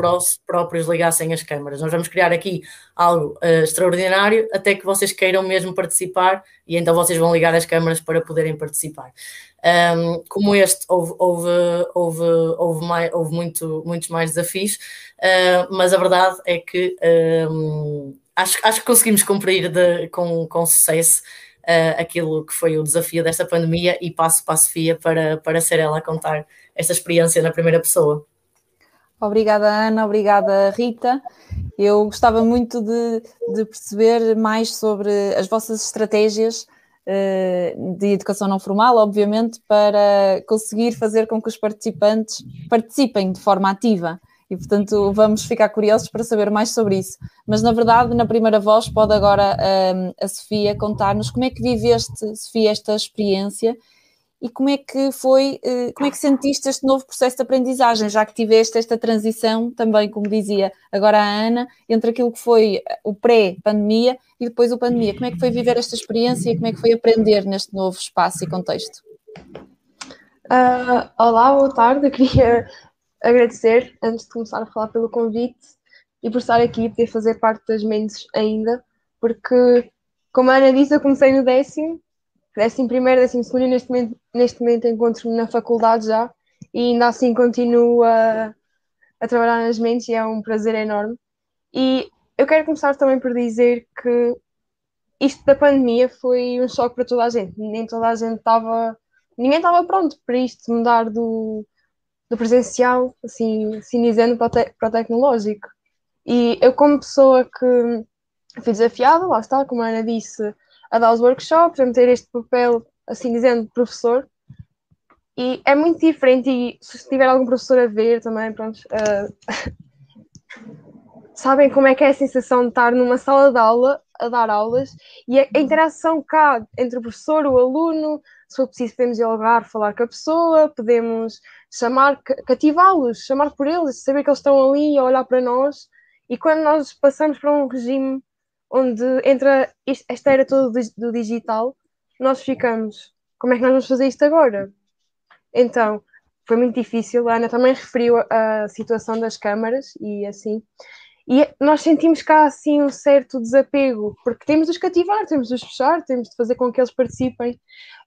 próprios ligassem as câmaras. Nós vamos criar aqui algo uh, extraordinário até que vocês queiram mesmo participar e então vocês vão ligar as câmaras para poderem participar. Um, como este, houve, houve, houve, houve, mais, houve muito, muitos mais desafios, uh, mas a verdade é que um, acho, acho que conseguimos cumprir de, com, com sucesso uh, aquilo que foi o desafio desta pandemia e passo para a Sofia para, para ser ela a contar esta experiência na primeira pessoa. Obrigada, Ana. Obrigada, Rita. Eu gostava muito de, de perceber mais sobre as vossas estratégias uh, de educação não formal, obviamente, para conseguir fazer com que os participantes participem de forma ativa. E, portanto, vamos ficar curiosos para saber mais sobre isso. Mas, na verdade, na primeira voz, pode agora eh, a Sofia contar-nos como é que viveste, Sofia, esta experiência e como é que foi, eh, como é que sentiste este novo processo de aprendizagem, já que tiveste esta transição também, como dizia agora a Ana, entre aquilo que foi o pré-pandemia e depois o pandemia. Como é que foi viver esta experiência e como é que foi aprender neste novo espaço e contexto? Uh, olá, boa tarde. Eu queria agradecer, antes de começar a falar, pelo convite e por estar aqui e poder fazer parte das mentes ainda, porque, como a Ana disse, eu comecei no décimo décimo primeiro, décimo segundo, e neste momento, neste momento encontro-me na faculdade já, e ainda assim continuo a, a trabalhar nas mentes e é um prazer enorme. E eu quero começar também por dizer que isto da pandemia foi um choque para toda a gente. Nem toda a gente estava, ninguém estava pronto para isto mudar do, do presencial, assim, assim para o, te, para o tecnológico. E eu, como pessoa que fui desafiada, lá está, como a Ana disse, a dar os workshops, a meter este papel, assim dizendo, professor. E é muito diferente, e se tiver algum professor a ver também, pronto, uh, sabem como é que é a sensação de estar numa sala de aula a dar aulas e a interação cá entre o professor, o aluno, se for preciso podemos dialogar, falar com a pessoa, podemos chamar, cativá-los, chamar por eles, saber que eles estão ali a olhar para nós e quando nós passamos para um regime onde entra esta era toda do digital, nós ficamos, como é que nós vamos fazer isto agora? Então, foi muito difícil. A Ana também referiu a, situação das câmaras e assim. E nós sentimos cá assim um certo desapego, porque temos de os cativar, temos de os fechar, temos de fazer com que eles participem,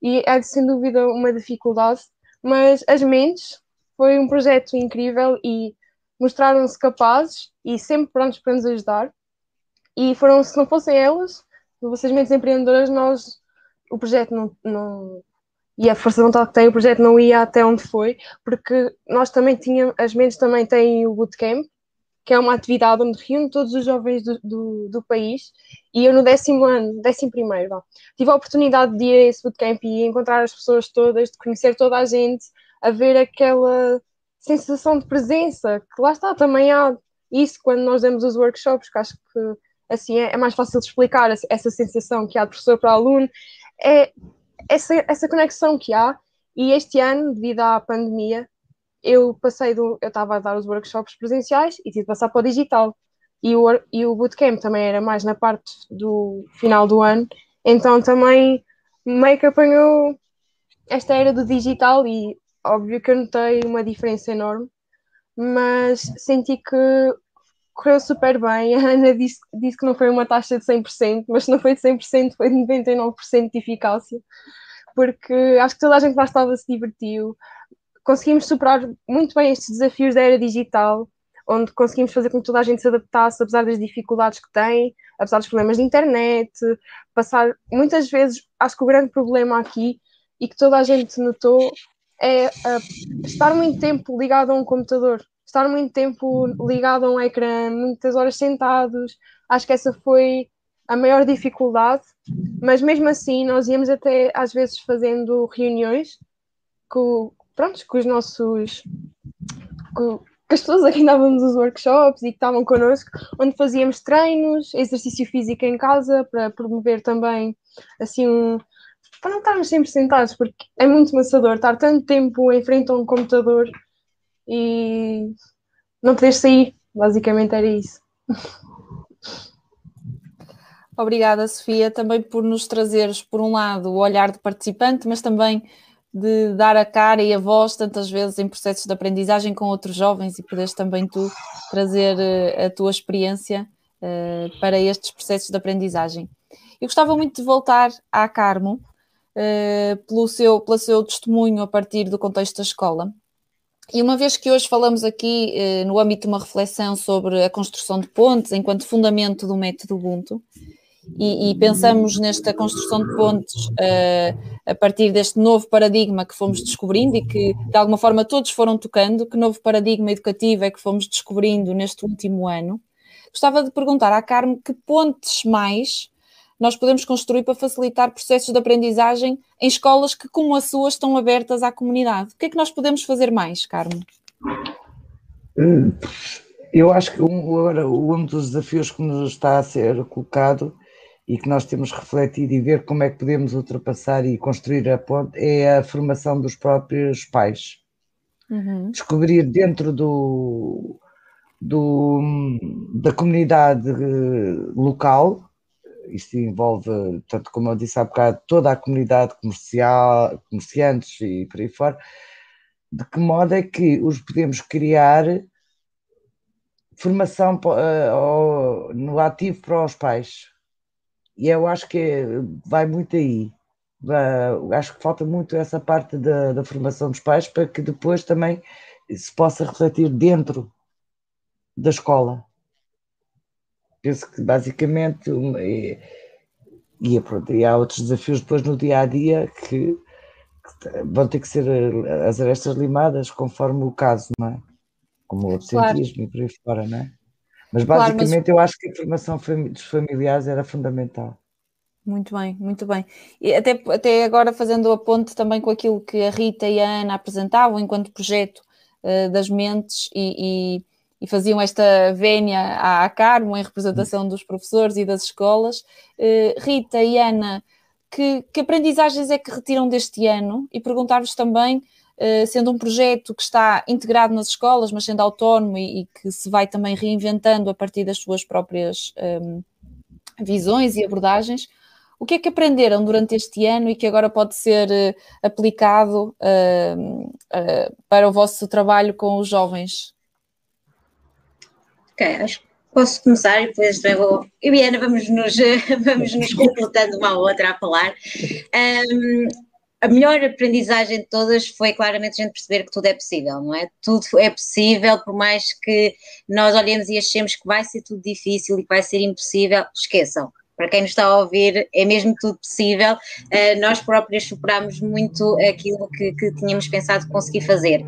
e é sem dúvida uma dificuldade. Mas as mentes foi um projeto incrível e mostraram-se capazes e sempre prontos para nos ajudar. E foram, se não fossem elas, vocês mentes empreendedoras, nós, o projeto não, não, e a força de vontade que tem, o projeto não ia até onde foi, porque nós também tínhamos, as mentes também têm o bootcamp, que é uma atividade onde reúne todos os jovens do, do, do país, e eu no décimo ano, décimo primeiro, tive a oportunidade de ir a esse bootcamp e encontrar as pessoas todas, de conhecer toda a gente, a ver aquela sensação de presença, que lá está, também há isso quando nós damos os workshops, que acho que assim é, é mais fácil de explicar essa sensação que há de professor para aluno, é essa, essa conexão que há. E este ano, devido à pandemia, eu passei do. Eu estava a dar os workshops presenciais e tive de passar para o digital. E o, e o bootcamp também era mais na parte do final do ano, então também meio que apanhou esta era do digital e óbvio que eu notei uma diferença enorme, mas senti que correu super bem. A Ana disse, disse que não foi uma taxa de 100%, mas se não foi de 100%, foi de 99% de eficácia, porque acho que toda a gente lá estava se divertiu. Conseguimos superar muito bem estes desafios da era digital, onde conseguimos fazer com que toda a gente se adaptasse, apesar das dificuldades que tem, apesar dos problemas de internet, passar. Muitas vezes, acho que o grande problema aqui, e que toda a gente notou, é uh, estar muito tempo ligado a um computador estar muito tempo ligado a um ecrã, muitas horas sentados, acho que essa foi a maior dificuldade, mas mesmo assim nós íamos até às vezes fazendo reuniões com, pronto, com os nossos com, com as pessoas a quem dávamos os workshops e que estavam connosco, onde fazíamos treinos, exercício físico em casa para promover também assim um, para não estarmos sempre sentados, porque é muito maçador estar tanto tempo em frente a um computador e não poder sair. Basicamente era isso. Obrigada, Sofia, também por nos trazeres, por um lado, o olhar de participante, mas também de dar a cara e a voz tantas vezes em processos de aprendizagem com outros jovens e poderes também tu trazer uh, a tua experiência uh, para estes processos de aprendizagem. Eu gostava muito de voltar à Carmo uh, pelo, seu, pelo seu testemunho a partir do contexto da escola. E uma vez que hoje falamos aqui eh, no âmbito de uma reflexão sobre a construção de pontes enquanto fundamento do método Ubuntu, e, e pensamos nesta construção de pontes uh, a partir deste novo paradigma que fomos descobrindo e que de alguma forma todos foram tocando, que novo paradigma educativo é que fomos descobrindo neste último ano, gostava de perguntar à Carmo que pontes mais nós podemos construir para facilitar processos de aprendizagem em escolas que, como a sua, estão abertas à comunidade. O que é que nós podemos fazer mais, Carmo? Hum, eu acho que um, um dos desafios que nos está a ser colocado e que nós temos refletido e ver como é que podemos ultrapassar e construir a ponte é a formação dos próprios pais. Uhum. Descobrir dentro do, do, da comunidade eh, local isto envolve, tanto como eu disse há bocado, toda a comunidade comercial, comerciantes e por aí fora, de que modo é que os podemos criar formação uh, no ativo para os pais. E eu acho que vai muito aí. Uh, acho que falta muito essa parte da, da formação dos pais para que depois também se possa refletir dentro da escola penso que basicamente e, e, pronto, e há outros desafios depois no dia a dia que, que vão ter que ser eh, as arestas limadas conforme o caso, não é? Como o absentismo claro. e por aí fora, não é? Mas basicamente claro, mas... eu acho que a formação dos familiares era fundamental. Muito bem, muito bem. E até, até agora fazendo a ponte também com aquilo que a Rita e a Ana apresentavam enquanto projeto uh, das mentes e, e e faziam esta vénia à Carmo em representação dos professores e das escolas. Uh, Rita e Ana, que, que, aprendizagens é que retiram deste ano? E perguntar-vos também, uh, sendo um projeto que está integrado nas escolas, mas sendo autónomo e, e, que se vai também reinventando a partir das suas próprias um, visões e abordagens, o que é que aprenderam durante este ano e que agora pode ser uh, aplicado para o vosso trabalho com os jovens? Ok, acho que posso começar e depois vou. Eu e Ana vamos nos, vamos nos completando uma à outra a falar. Um, a melhor aprendizagem de todas foi claramente a gente perceber que tudo é possível, não é? Tudo é possível, por mais que nós olhemos e achemos que vai ser tudo difícil e que vai ser impossível, esqueçam. para quem nos está a ouvir, é mesmo tudo possível. Uh, nós próprios superámos muito aquilo que, que tínhamos pensado conseguir fazer.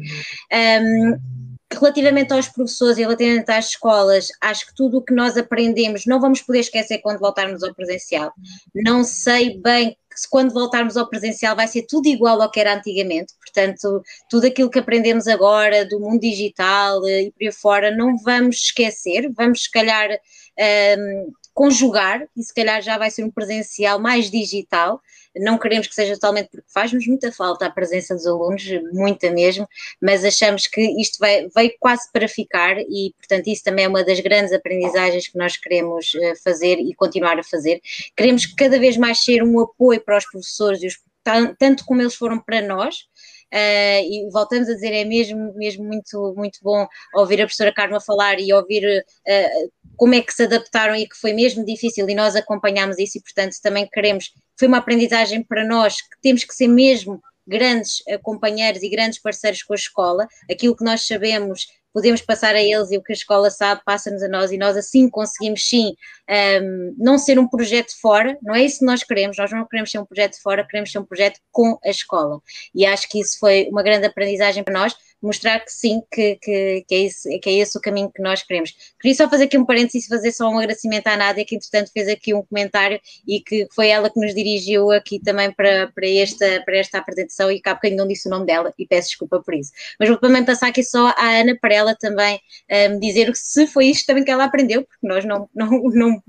Um, relativamente aos professores e relativamente às escolas, acho que tudo o que nós aprendemos não vamos poder esquecer quando voltarmos ao presencial. Não sei bem se quando voltarmos ao presencial vai ser tudo igual ao que era antigamente, portanto, tudo aquilo que aprendemos agora do mundo digital eh, e por aí fora, não vamos esquecer, vamos se calhar um, conjugar, e se calhar já vai ser um presencial mais digital, não queremos que seja totalmente porque faz-nos muita falta a presença dos alunos, muita mesmo, mas achamos que isto vai, veio quase para ficar e, portanto, isso também é uma das grandes aprendizagens que nós queremos eh, fazer e continuar a fazer. Queremos cada vez mais ser um apoio para os professores, e os, tanto como eles foram para nós, Uh, e voltamos a dizer, é mesmo, mesmo muito, muito bom ouvir a professora Carma falar e ouvir uh, como é que se adaptaram e que foi mesmo difícil e nós acompanhámos isso e, portanto, também queremos, foi uma aprendizagem para nós que temos que ser mesmo grandes uh, companheiros e grandes parceiros com a escola, aquilo que nós sabemos podemos passar a eles e o que a escola sabe passa-nos a nós e nós assim conseguimos sim um, não ser um projeto fora, não é isso que nós queremos, nós não queremos ser um projeto fora, queremos ser um projeto com a escola. E acho que isso foi uma grande aprendizagem para nós, mostrar que sim, que, que, que, é esse, que é esse o caminho que nós queremos. Queria só fazer aqui um parênteses e fazer só um agradecimento à Nádia, que entretanto fez aqui um comentário e que foi ela que nos dirigiu aqui também para, para, esta, para esta apresentação e cá bocadinho não disse o nome dela e peço desculpa por isso. Mas vou também passar aqui só à Ana para ela também um, dizer se foi isto também que ela aprendeu, porque nós não, não, não,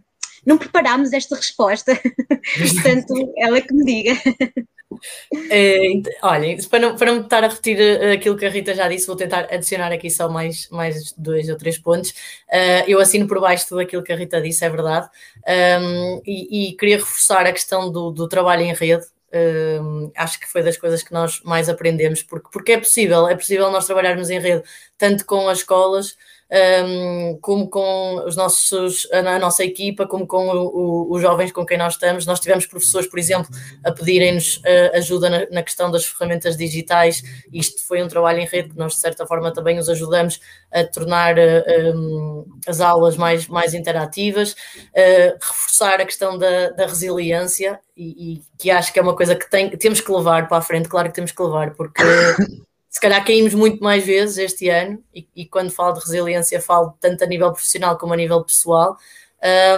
não preparámos esta resposta, portanto, ela que me diga. Uh, olhem, para não, para não estar a repetir uh, aquilo que a Rita já disse, vou tentar adicionar aqui só mais, mais dois ou três pontos. Uh, eu assino por baixo tudo aquilo que a Rita disse, é verdade. Um, e, e, queria reforçar a questão do, do trabalho em rede. Um, acho que foi das coisas que nós mais aprendemos, porque, porque é possível, é possível nós trabalharmos em rede tanto com as escolas um, como com os nossos, a, nossa equipa, como com o, o, os jovens com quem nós estamos. Nós tivemos professores, por exemplo, a pedirem-nos uh, ajuda na, na, questão das ferramentas digitais. Isto foi um trabalho em rede que nós, de certa forma, também os ajudamos a tornar uh, um, as aulas mais, mais interativas, uh, reforçar a questão da, da resiliência e, e, que acho que é uma coisa que tem, temos que levar para a frente, claro que temos que levar, porque se calhar caímos muito mais vezes este ano, e, e, quando falo de resiliência, falo tanto a nível profissional como a nível pessoal,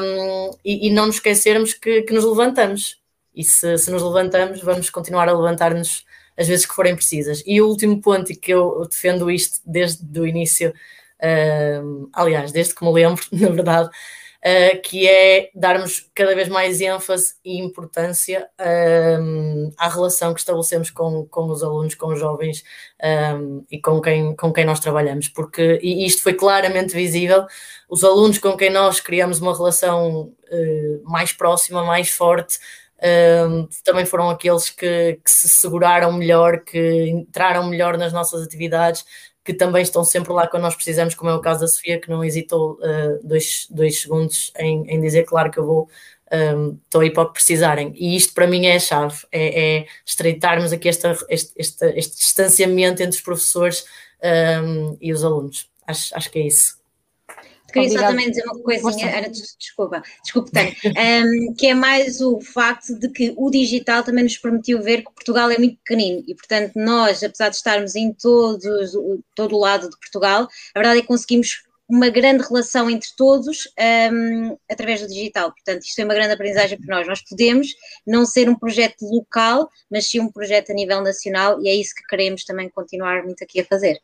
um, e, e, não nos esquecermos que, que nos levantamos. E se, se, nos levantamos, vamos continuar a levantar-nos as vezes que forem precisas. E o último ponto, e que eu defendo isto desde o início, um, aliás, desde que me lembro, na verdade, uh, que é darmos cada vez mais ênfase e importância um, à relação que estabelecemos com, com os alunos, com os jovens um, e com quem, com quem nós trabalhamos, porque e isto foi claramente visível. Os alunos com quem nós criamos uma relação uh, mais próxima, mais forte, um, também foram aqueles que, que, se seguraram melhor, que entraram melhor nas nossas atividades, que também estão sempre lá quando nós precisamos, como é o caso da Sofia, que não hesitou uh, dois, dois segundos em, em dizer, claro que eu vou, um, estou aí para o que precisarem. E isto para mim é a chave, é, é estreitarmos aqui esta, este, este, este, distanciamento entre os professores um, e os alunos. Acho, acho que é isso. Queria só também dizer uma coisinha, Ana, desculpa, desculpa, Tânia, um, que é mais o facto de que o digital também nos permitiu ver que Portugal é muito pequenino e, portanto, nós, apesar de estarmos em todos, todo o lado de Portugal, a verdade é que conseguimos uma grande relação entre todos um, através do digital. Portanto, isto é uma grande aprendizagem para nós. Nós podemos não ser um projeto local, mas sim um projeto a nível nacional e é isso que queremos também continuar muito aqui a fazer.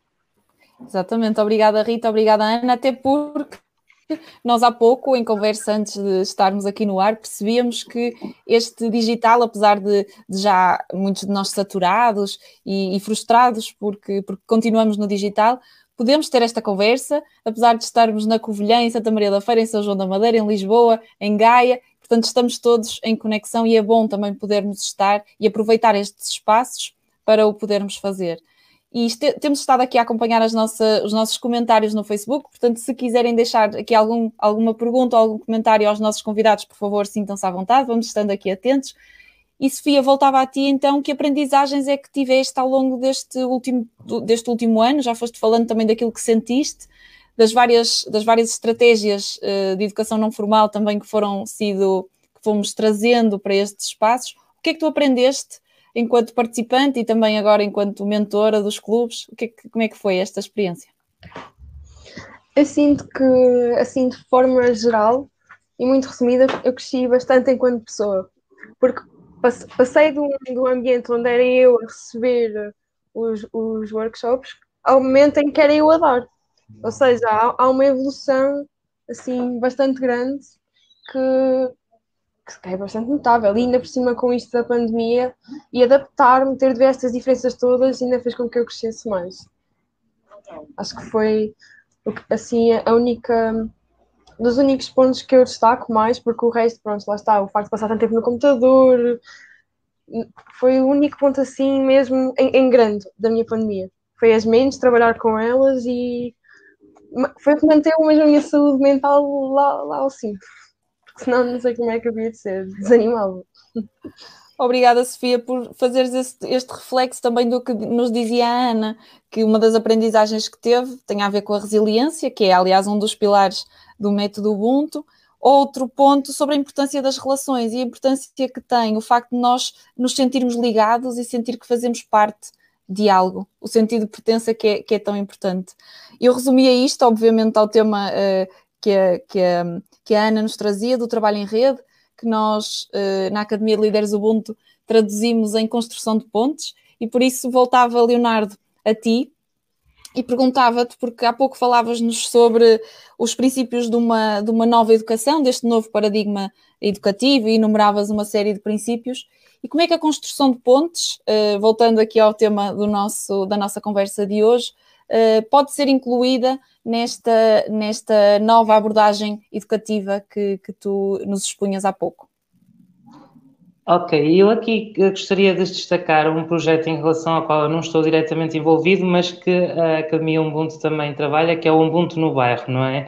Exatamente, obrigada Rita, obrigada Ana, até porque nós há pouco, em conversa antes de estarmos aqui no ar, percebíamos que este digital, apesar de, de já muitos de nós saturados e, e, frustrados porque, porque continuamos no digital, podemos ter esta conversa, apesar de estarmos na Covilhã, em Santa Maria da Feira, em São João da Madeira, em Lisboa, em Gaia, portanto estamos todos em conexão e é bom também podermos estar e aproveitar estes espaços para o podermos fazer. E temos estado aqui a acompanhar nossa, os nossos comentários no Facebook, portanto, se quiserem deixar aqui algum, alguma pergunta ou algum comentário aos nossos convidados, por favor, sintam-se à vontade, vamos estando aqui atentos. E Sofia, voltava a ti então, que aprendizagens é que tiveste ao longo deste último, deste último ano? Já foste falando também daquilo que sentiste, das várias, das várias estratégias uh, de educação não formal também que foram sido que fomos trazendo para estes espaços. O que é que tu aprendeste enquanto participante e também agora enquanto mentora dos clubes? O é que, como é que foi esta experiência? Eu sinto que, assim, de forma geral e muito resumida, eu cresci bastante enquanto pessoa, porque passei de um ambiente onde era eu a receber os, os workshops ao momento em que era eu a dar. Ou seja, há, há uma evolução assim bastante grande que, que é bastante notável. E ainda por cima com isto da pandemia e adaptar-me, ter de ver estas diferenças todas, ainda fez com que eu crescesse mais. Acho que foi assim a única dos únicos pontos que eu destaco mais, porque o resto, pronto, lá está, o facto de passar tanto tempo no computador, foi o único ponto assim mesmo em, em grande da minha pandemia. Foi as mentes, trabalhar com elas e foi o mesmo a minha saúde mental lá, lá ao cimo. Senão não sei como é que havia de ser, desanimava. Obrigada, Sofia, por fazeres este, este, reflexo também do que nos dizia a Ana, que uma das aprendizagens que teve tem a ver com a resiliência, que é, aliás, um dos pilares do método Ubuntu. Outro ponto sobre a importância das relações e a importância que tem o facto de nós nos sentirmos ligados e sentir que fazemos parte de algo, o sentido de pertença que é, que é tão importante. Eu resumia isto, obviamente, ao tema uh, que, a, que, a, que a Ana nos trazia, do trabalho em rede, que nós, uh, na Academia de Líderes Ubuntu, traduzimos em construção de pontes, e por isso voltava, Leonardo, a ti, e perguntava-te, porque há pouco falavas-nos sobre os princípios de uma, de uma nova educação, deste novo paradigma educativo, e enumeravas uma série de princípios. E como é que a construção de pontes, uh, voltando aqui ao tema do nosso, da nossa conversa de hoje, pode ser incluída nesta, nesta nova abordagem educativa que, que tu nos expunhas há pouco? Ok, eu aqui gostaria de destacar um projeto em relação ao qual eu não estou diretamente envolvido, mas que a Academia Ubuntu também trabalha, que é o Ubuntu no bairro, não é?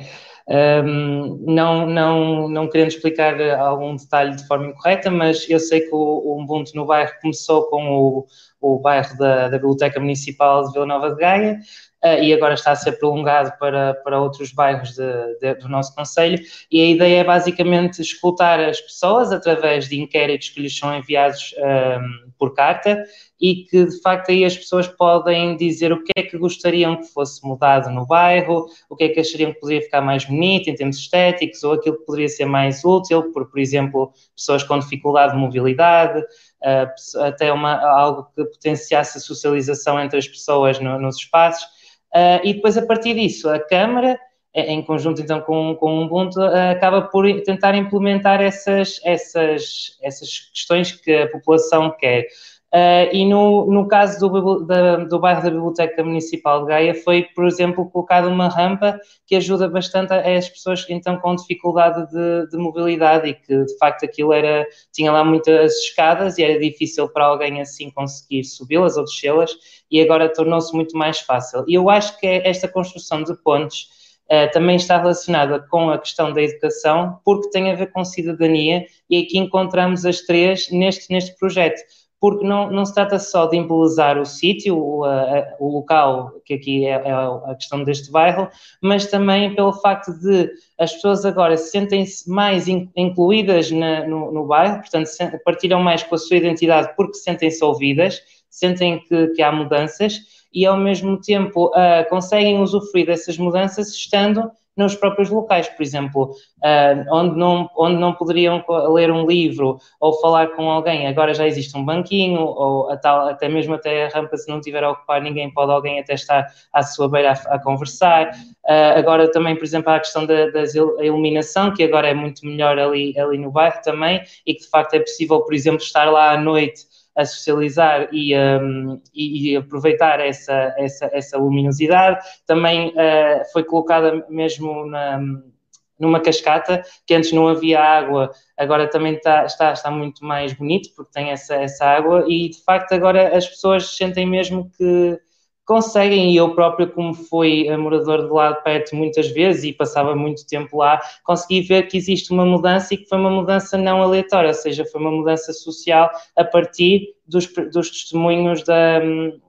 Um, não, não, não querendo explicar algum detalhe de forma incorreta, mas eu sei que o, o Ubuntu no bairro começou com o, o bairro da, da Biblioteca Municipal de Vila Nova de Gaia, uh, e agora está a ser prolongado para, para outros bairros de, de, do nosso Conselho. E a ideia é basicamente escutar as pessoas através de inquéritos que lhes são enviados um, ehm, por carta e que de facto aí as pessoas podem dizer o que é que gostariam que fosse mudado no bairro, o que é que achariam que poderia ficar mais bonito em termos estéticos, ou aquilo que poderia ser mais útil, por, por exemplo, pessoas com dificuldade de mobilidade, uh, até uma, algo que potenciasse a socialização entre as pessoas no, nos espaços. Uh, e depois, a partir disso, a Câmara, em conjunto então com, com o Ubuntu, uh, acaba por tentar implementar essas, essas, essas questões que a população quer. Uh, e no, no caso do, da, do bairro da Biblioteca Municipal de Gaia foi, por exemplo, colocada uma rampa que ajuda bastante as pessoas então com dificuldade de, de, mobilidade e que de facto aquilo era, tinha lá muitas escadas e era difícil para alguém assim conseguir subi-las ou descê-las e agora tornou-se muito mais fácil. E eu acho que esta construção de pontes uh, também está relacionada com a questão da educação porque tem a ver com cidadania e aqui encontramos as três neste, neste projeto porque não, não se trata só de embelezar o sítio, o, o local, que aqui é, é, a questão deste bairro, mas também pelo facto de as pessoas agora sentem-se mais incluídas na, no, no, bairro, portanto, partilham mais com a sua identidade porque sentem-se ouvidas, sentem que, que, há mudanças e, ao mesmo tempo, uh, conseguem usufruir dessas mudanças estando nos próprios locais, por exemplo, uh, onde, não, onde não poderiam ler um livro ou falar com alguém, agora já existe um banquinho, ou tal, até mesmo até a rampa, se não tiver a ocupar ninguém, pode alguém até estar à sua beira a, a conversar. Uh, agora também, por exemplo, há a questão da, da iluminação, que agora é muito melhor ali, ali no bairro também, e que de facto é possível, por exemplo, estar lá à noite a socializar e, um, e, e, aproveitar essa, essa, essa luminosidade. Também uh, foi colocada mesmo na, numa cascata, que antes não havia água, agora também está, está, está muito mais bonito, porque tem essa, essa água, e de facto agora as pessoas sentem mesmo que conseguem, e eu próprio, como fui morador de lá de perto muitas vezes e passava muito tempo lá, consegui ver que existe uma mudança e que foi uma mudança não aleatória, ou seja, foi uma mudança social a partir dos, dos testemunhos da,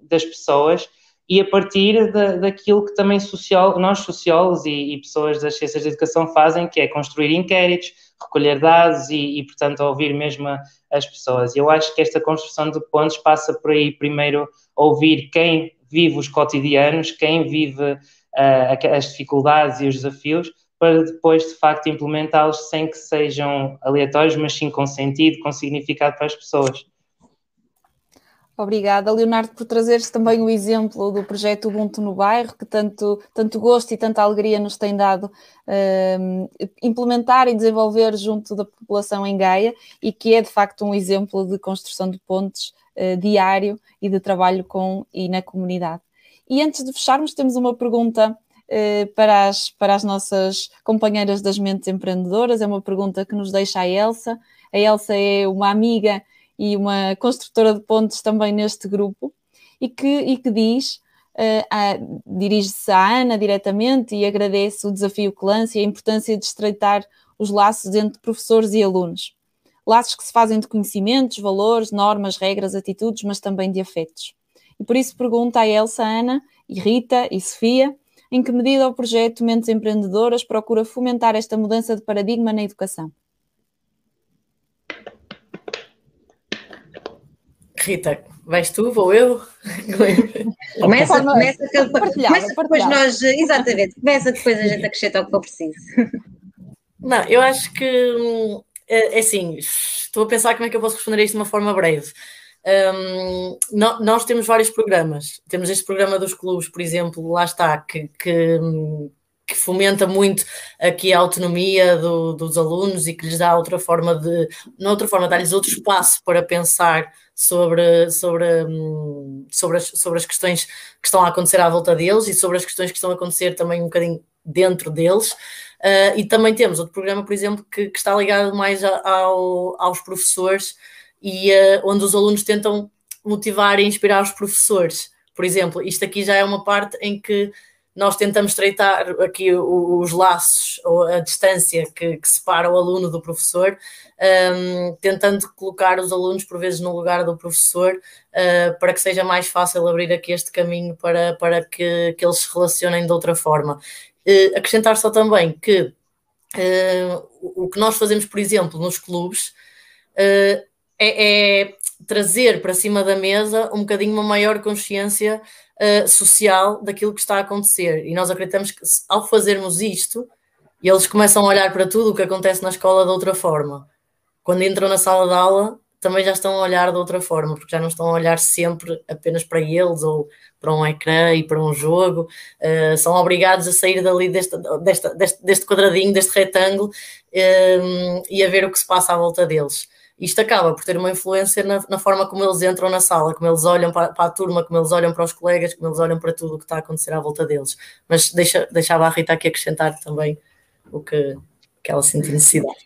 das pessoas e a partir da, daquilo que também social, nós sociólogos e, e, pessoas das ciências da educação fazem, que é construir inquéritos, recolher dados e, e portanto, ouvir mesmo as pessoas. Eu acho que esta construção de pontos passa por aí, primeiro, ouvir quem vive os cotidianos, quem vive uh, as dificuldades e os desafios, para depois, de facto, implementá-los sem que sejam aleatórios, mas sim com sentido, com significado para as pessoas. Obrigada, Leonardo, por trazeres também o exemplo do projeto Ubuntu no Bairro, que tanto, tanto gosto e tanta alegria nos tem dado um, implementar e desenvolver junto da população em Gaia e que é de facto um exemplo de construção de pontes uh, diário e de trabalho com e na comunidade. E antes de fecharmos, temos uma pergunta eh, para as, para as nossas companheiras das mentes empreendedoras. É uma pergunta que nos deixa a Elsa. A Elsa é uma amiga e uma construtora de pontes também neste grupo e que, e que diz, uh, dirige-se à Ana diretamente e agradece o desafio que lança e a importância de estreitar os laços entre professores e alunos. Laços que se fazem de conhecimentos, valores, normas, regras, atitudes, mas também de afetos. E por isso pergunta a Elsa, Ana, e Rita e Sofia em que medida o projeto Mentes Empreendedoras procura fomentar esta mudança de paradigma na educação? Rita, vais tu, vou eu? começa, forma, começa, começa depois nós, exatamente, começa depois a gente acrescenta o que for preciso. Não, eu acho que hum, é, é assim, estou a pensar como é que eu posso responder a isto de uma forma breve. Um, nós temos vários programas. Temos este programa dos clubes, por exemplo, lá está, que, que, que fomenta muito aqui a autonomia do, dos alunos e que lhes dá outra forma de, outra forma, dá-lhes outro espaço para pensar sobre, sobre, sobre, as, sobre as questões que estão a acontecer à volta deles e sobre as questões que estão a acontecer também um bocadinho dentro deles. Uh, e também temos outro programa, por exemplo, que, que está ligado mais ao, aos professores e uh, onde os alunos tentam motivar e inspirar os professores. Por exemplo, isto aqui já é uma parte em que nós tentamos estreitar aqui os laços ou a distância que, que separa o aluno do professor, um, ehm, tentando colocar os alunos por vezes no lugar do professor uh, para que seja mais fácil abrir aqui este caminho para, para que, que eles se relacionem de outra forma. Uh, acrescentar só também que uh, o que nós fazemos, por exemplo, nos clubes é, é, trazer para cima da mesa um bocadinho uma maior consciência uh, social daquilo que está a acontecer. E nós acreditamos que ao fazermos isto, eles começam a olhar para tudo o que acontece na escola de outra forma. Quando entram na sala de aula, também já estão a olhar de outra forma, porque já não estão a olhar sempre apenas para eles ou para um ecrã e para um jogo. Uh, são obrigados a sair dali deste, deste, deste, quadradinho, deste retângulo uh, e a ver o que se passa à volta deles isto acaba por ter uma influência na, na, forma como eles entram na sala, como eles olham para, para, a turma, como eles olham para os colegas, como eles olham para tudo o que está a acontecer à volta deles. Mas deixa, deixava a Rita aqui acrescentar também o que, que ela sente necessidade.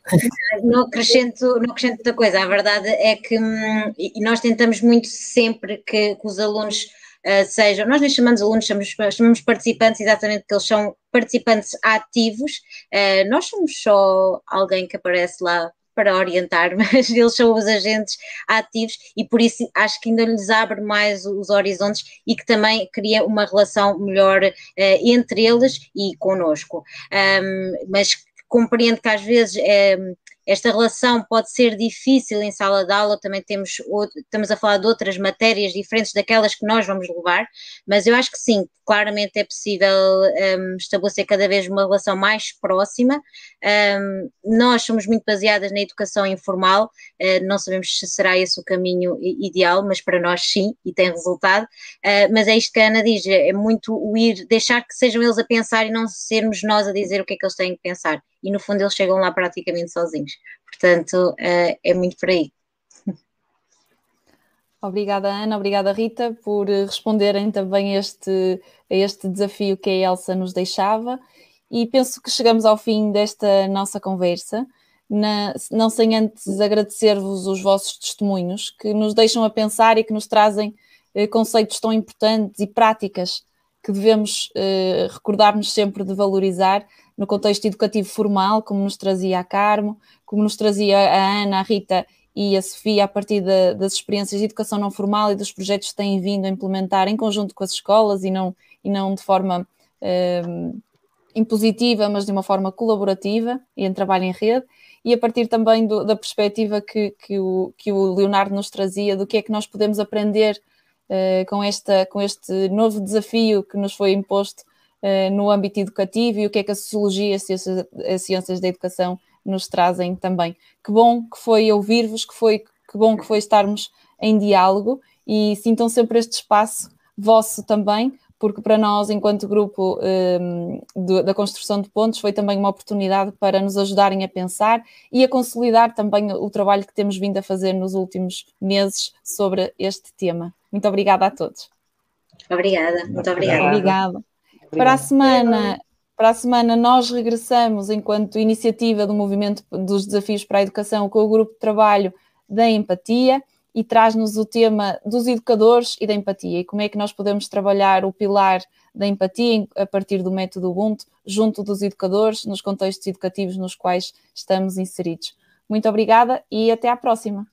Não acrescento, não acrescento outra coisa, a verdade é que hum, nós tentamos muito sempre que, que os alunos Uh, sejam, nós nem chamamos alunos, chamamos, chamamos participantes, exatamente porque eles são participantes ativos, uh, nós somos só alguém que aparece lá para orientar, mas eles são os agentes ativos e por isso acho que ainda lhes abre mais os horizontes e que também cria uma relação melhor uh, entre eles e conosco. Um, mas compreendo que às vezes um, esta relação pode ser difícil em sala de aula, também temos, estamos a falar de outras matérias diferentes daquelas que nós vamos levar, mas eu acho que sim, claramente é possível um, estabelecer cada vez uma relação mais próxima. Um, nós somos muito baseadas na educação informal, uh, não sabemos se será esse o caminho ideal, mas para nós sim, e tem resultado. Uh, mas é isto que a Ana diz: é muito o ir, deixar que sejam eles a pensar e não sermos nós a dizer o que é que eles têm que pensar. E no fundo eles chegam lá praticamente sozinhos. Portanto, uh, é muito por aí. Obrigada, Ana, obrigada, Rita, por responderem também este, a este desafio que a Elsa nos deixava. E penso que chegamos ao fim desta nossa conversa, na, não sem antes agradecer-vos os vossos testemunhos, que nos deixam a pensar e que nos trazem eh, conceitos tão importantes e práticas que devemos eh, recordar-nos sempre de valorizar no contexto educativo formal, como nos trazia a Carmo, como nos trazia a Ana, a Rita e a Sofia a partir de, das experiências de educação não formal e dos projetos que têm vindo a implementar em conjunto com as escolas e não, e não de forma um, impositiva, mas de uma forma colaborativa e em trabalho em rede, e a partir também do, da perspectiva que, que, o, que o Leonardo nos trazia, do que é que nós podemos aprender uh, com, esta, com este novo desafio que nos foi imposto no âmbito educativo e o que é que a sociologia e as ciências, as ciências da educação nos trazem também. Que bom que foi ouvir-vos, que, foi, que bom que foi estarmos em diálogo e sintam sempre este espaço vosso também porque para nós, enquanto grupo um, de, da construção de pontos, foi também uma oportunidade para nos ajudarem a pensar e a consolidar também o trabalho que temos vindo a fazer nos últimos meses sobre este tema. Muito obrigada a todos. Obrigada, muito obrigada. Obrigada. Para a semana, para a semana nós regressamos enquanto iniciativa do movimento dos desafios para a educação com o grupo de trabalho da empatia e traz-nos o tema dos educadores e da empatia e como é que nós podemos trabalhar o pilar da empatia a partir do método Ubuntu junto dos educadores nos contextos educativos nos quais estamos inseridos. Muito obrigada e até à próxima.